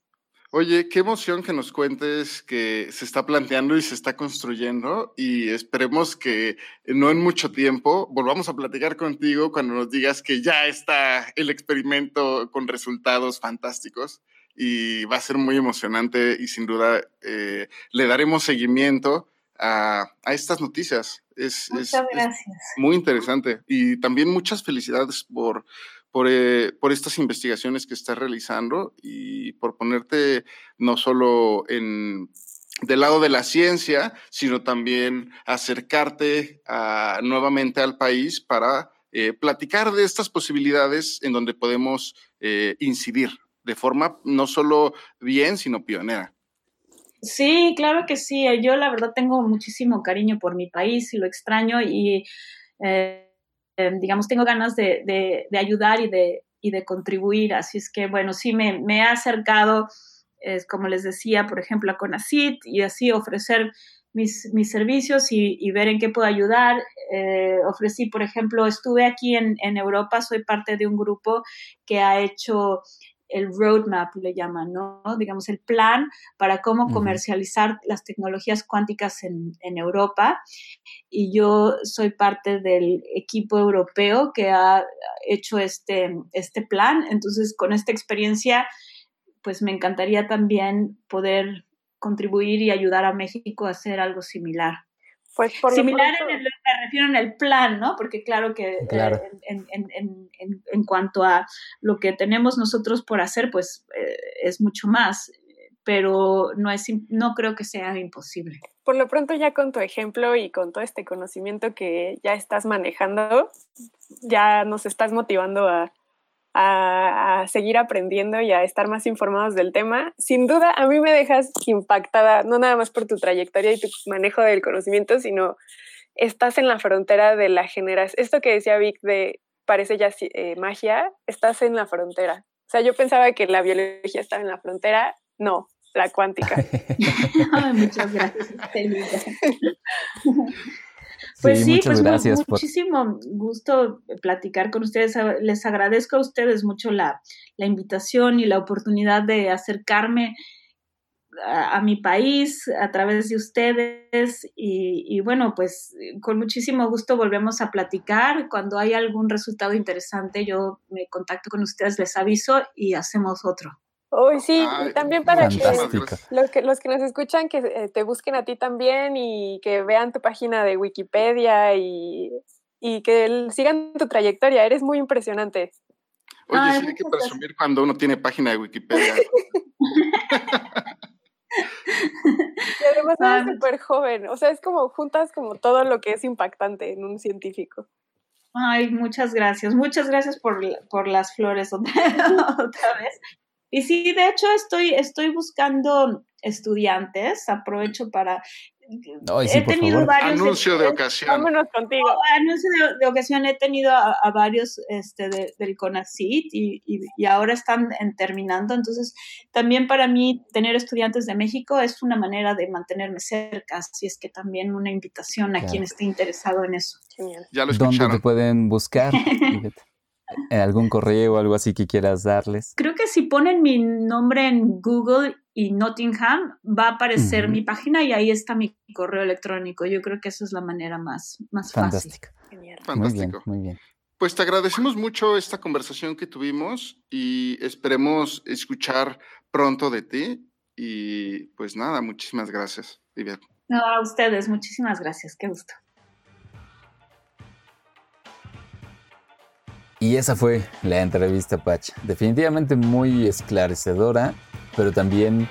Oye, qué emoción que nos cuentes que se está planteando y se está construyendo y esperemos que no en mucho tiempo volvamos a platicar contigo cuando nos digas que ya está el experimento con resultados fantásticos y va a ser muy emocionante y sin duda eh, le daremos seguimiento a, estas noticias. Es, Muchas gracias. muy interesante y también muchas felicidades por eh, por, estas investigaciones que estás realizando y por ponerte no solo en, del lado de la ciencia, sino también acercarte nuevamente al país para eh, platicar de estas posibilidades en donde podemos eh, incidir de forma no solo bien, sino pionera. Sí, claro que sí. Yo la verdad tengo muchísimo cariño por mi país y lo extraño y eh, em, digamos tengo ganas de, de, ayudar y de, y de contribuir. Así es que bueno, sí me, me he acercado, como les decía, por ejemplo, a CONACIT y así ofrecer mis, mis servicios y, y, ver en qué puedo ayudar. Eh, ofrecí, por ejemplo, estuve aquí en, en Europa, soy parte de un grupo que ha hecho el roadmap, le llaman, ¿no? Digamos, el plan para cómo comercializar las tecnologías cuánticas en, en, Europa. Y yo soy parte del equipo europeo que ha hecho este, este plan. Entonces, con esta experiencia, pues me encantaría también poder contribuir y ayudar a México a hacer algo similar. Pues por Similar en el, me refiero en el plan, ¿no? Porque claro que eh, en, en, en, en, cuanto a lo que tenemos nosotros por hacer, pues eh, es mucho más, pero no, es, no creo que sea imposible. Por lo pronto ya con tu ejemplo y con todo este conocimiento que ya estás manejando, ya nos estás motivando a, a, seguir aprendiendo y a estar más informados del tema. Sin duda, a mí me dejas impactada, no nada más por tu trayectoria y tu manejo del conocimiento, sino estás en la frontera de la generación. Esto que decía Vic de parece ya eh, magia, estás en la frontera. O sea, yo pensaba que la biología estaba en la frontera, no, la cuántica. muchas gracias, Pues sí, pues muchísimo gusto platicar con ustedes. Les agradezco a ustedes mucho la, invitación y la oportunidad de acercarme a, mi país a través de ustedes y, y, bueno, pues con muchísimo gusto volvemos a platicar. Cuando hay algún resultado interesante, yo me contacto con ustedes, les aviso y hacemos otro. Uy, sí, y también para que los, que los que nos escuchan que eh, te busquen a ti también y que vean tu página de Wikipedia y, y que sigan tu trayectoria. Eres muy impresionante. Oye, sí hay que presumir cuando uno tiene página de Wikipedia. y además eres súper joven. O sea, es como juntas como todo lo que es impactante en un científico. Ay, muchas gracias. Muchas gracias por, por las flores otra vez. Y sí, de hecho estoy, estoy buscando estudiantes, aprovecho para... he tenido varios... Anuncio de, ocasión. Vámonos contigo. anuncio de, ocasión, he tenido a, varios este, del CONACIT y, y, ahora están terminando, entonces también para mí tener estudiantes de México es una manera de mantenerme cerca, así es que también una invitación a quien esté interesado en eso. Ya lo ¿Dónde te pueden buscar? ¿Algún correo o algo así que quieras darles? Creo que si ponen mi nombre en Google y Nottingham, va a aparecer mi página y ahí está mi correo electrónico. Yo creo que esa es la manera más, más Fantástica. fácil. Fantástico. Muy bien, Pues te agradecemos mucho esta conversación que tuvimos y esperemos escuchar pronto de ti. Y pues nada, muchísimas gracias, No, a ustedes, muchísimas gracias. Qué gusto. Y esa fue la entrevista, Patch. Definitivamente muy esclarecedora, pero también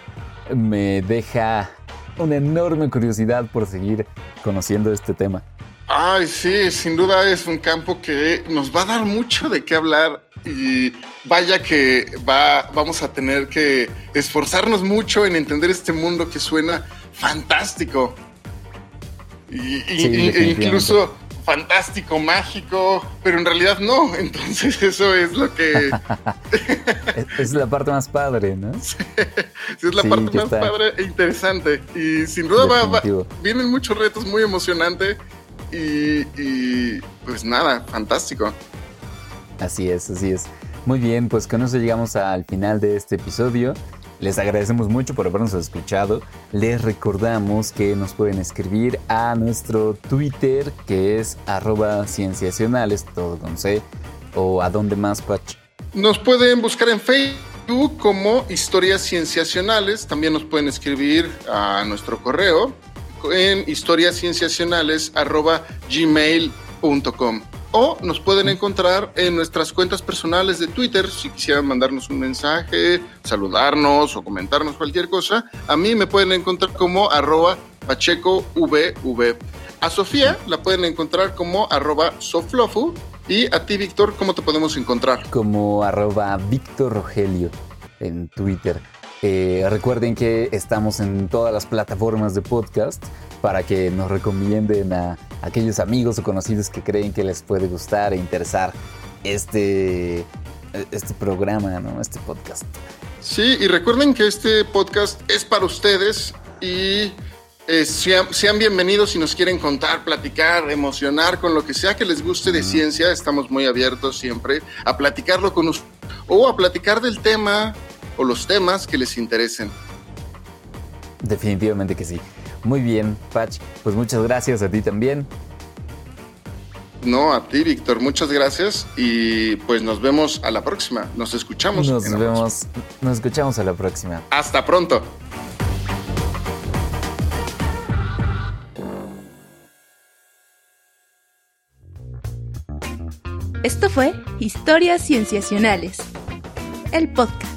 me deja una enorme curiosidad por seguir conociendo este tema. Ay, sí, sin duda es un campo que nos va a dar mucho de qué hablar y vaya que va, vamos a tener que esforzarnos mucho en entender este mundo que suena fantástico. Y, incluso fantástico, mágico, pero en realidad no. Entonces eso es lo que... es la parte más padre, ¿no? Sí, es la parte más padre e interesante. Y sin duda va, vienen muchos retos muy emocionantes y, y pues nada, fantástico. Así es, así es. Muy bien, pues con eso llegamos al final de este episodio. Les agradecemos mucho por habernos escuchado. Les recordamos que nos pueden escribir a nuestro Twitter, que es arroba cienciacionales, todo con C, o a dónde más, Pach. Nos pueden buscar en Facebook como Historias Cienciacionales. También nos pueden escribir a nuestro correo en historiascienciacionales.gmail.com o nos pueden encontrar en nuestras cuentas personales de Twitter si quisieran mandarnos un mensaje, saludarnos o comentarnos cualquier cosa. A mí me pueden encontrar como arroba pachecovv. A Sofía la pueden encontrar como arroba soflofu. Y a ti, Víctor, ¿cómo te podemos encontrar? Como arroba Víctor Rogelio. en Twitter. Eh, recuerden que estamos en todas las plataformas de podcast para que nos recomienden a aquellos amigos o conocidos que creen que les puede gustar e interesar este, este programa, ¿no? este podcast. Sí, y recuerden que este podcast es para ustedes y eh, sean, sean, bienvenidos si nos quieren contar, platicar, emocionar con lo que sea que les guste de ciencia. Estamos muy abiertos siempre a platicarlo con ustedes o a platicar del tema o los temas que les interesen. Definitivamente que sí. Muy bien, Patch. Pues muchas gracias a ti también. No, a ti, Víctor. Muchas gracias y pues nos vemos a la próxima. Nos escuchamos. Nos vemos. Nos escuchamos a la próxima. Hasta pronto. Esto fue Historias Cienciacionales, el podcast.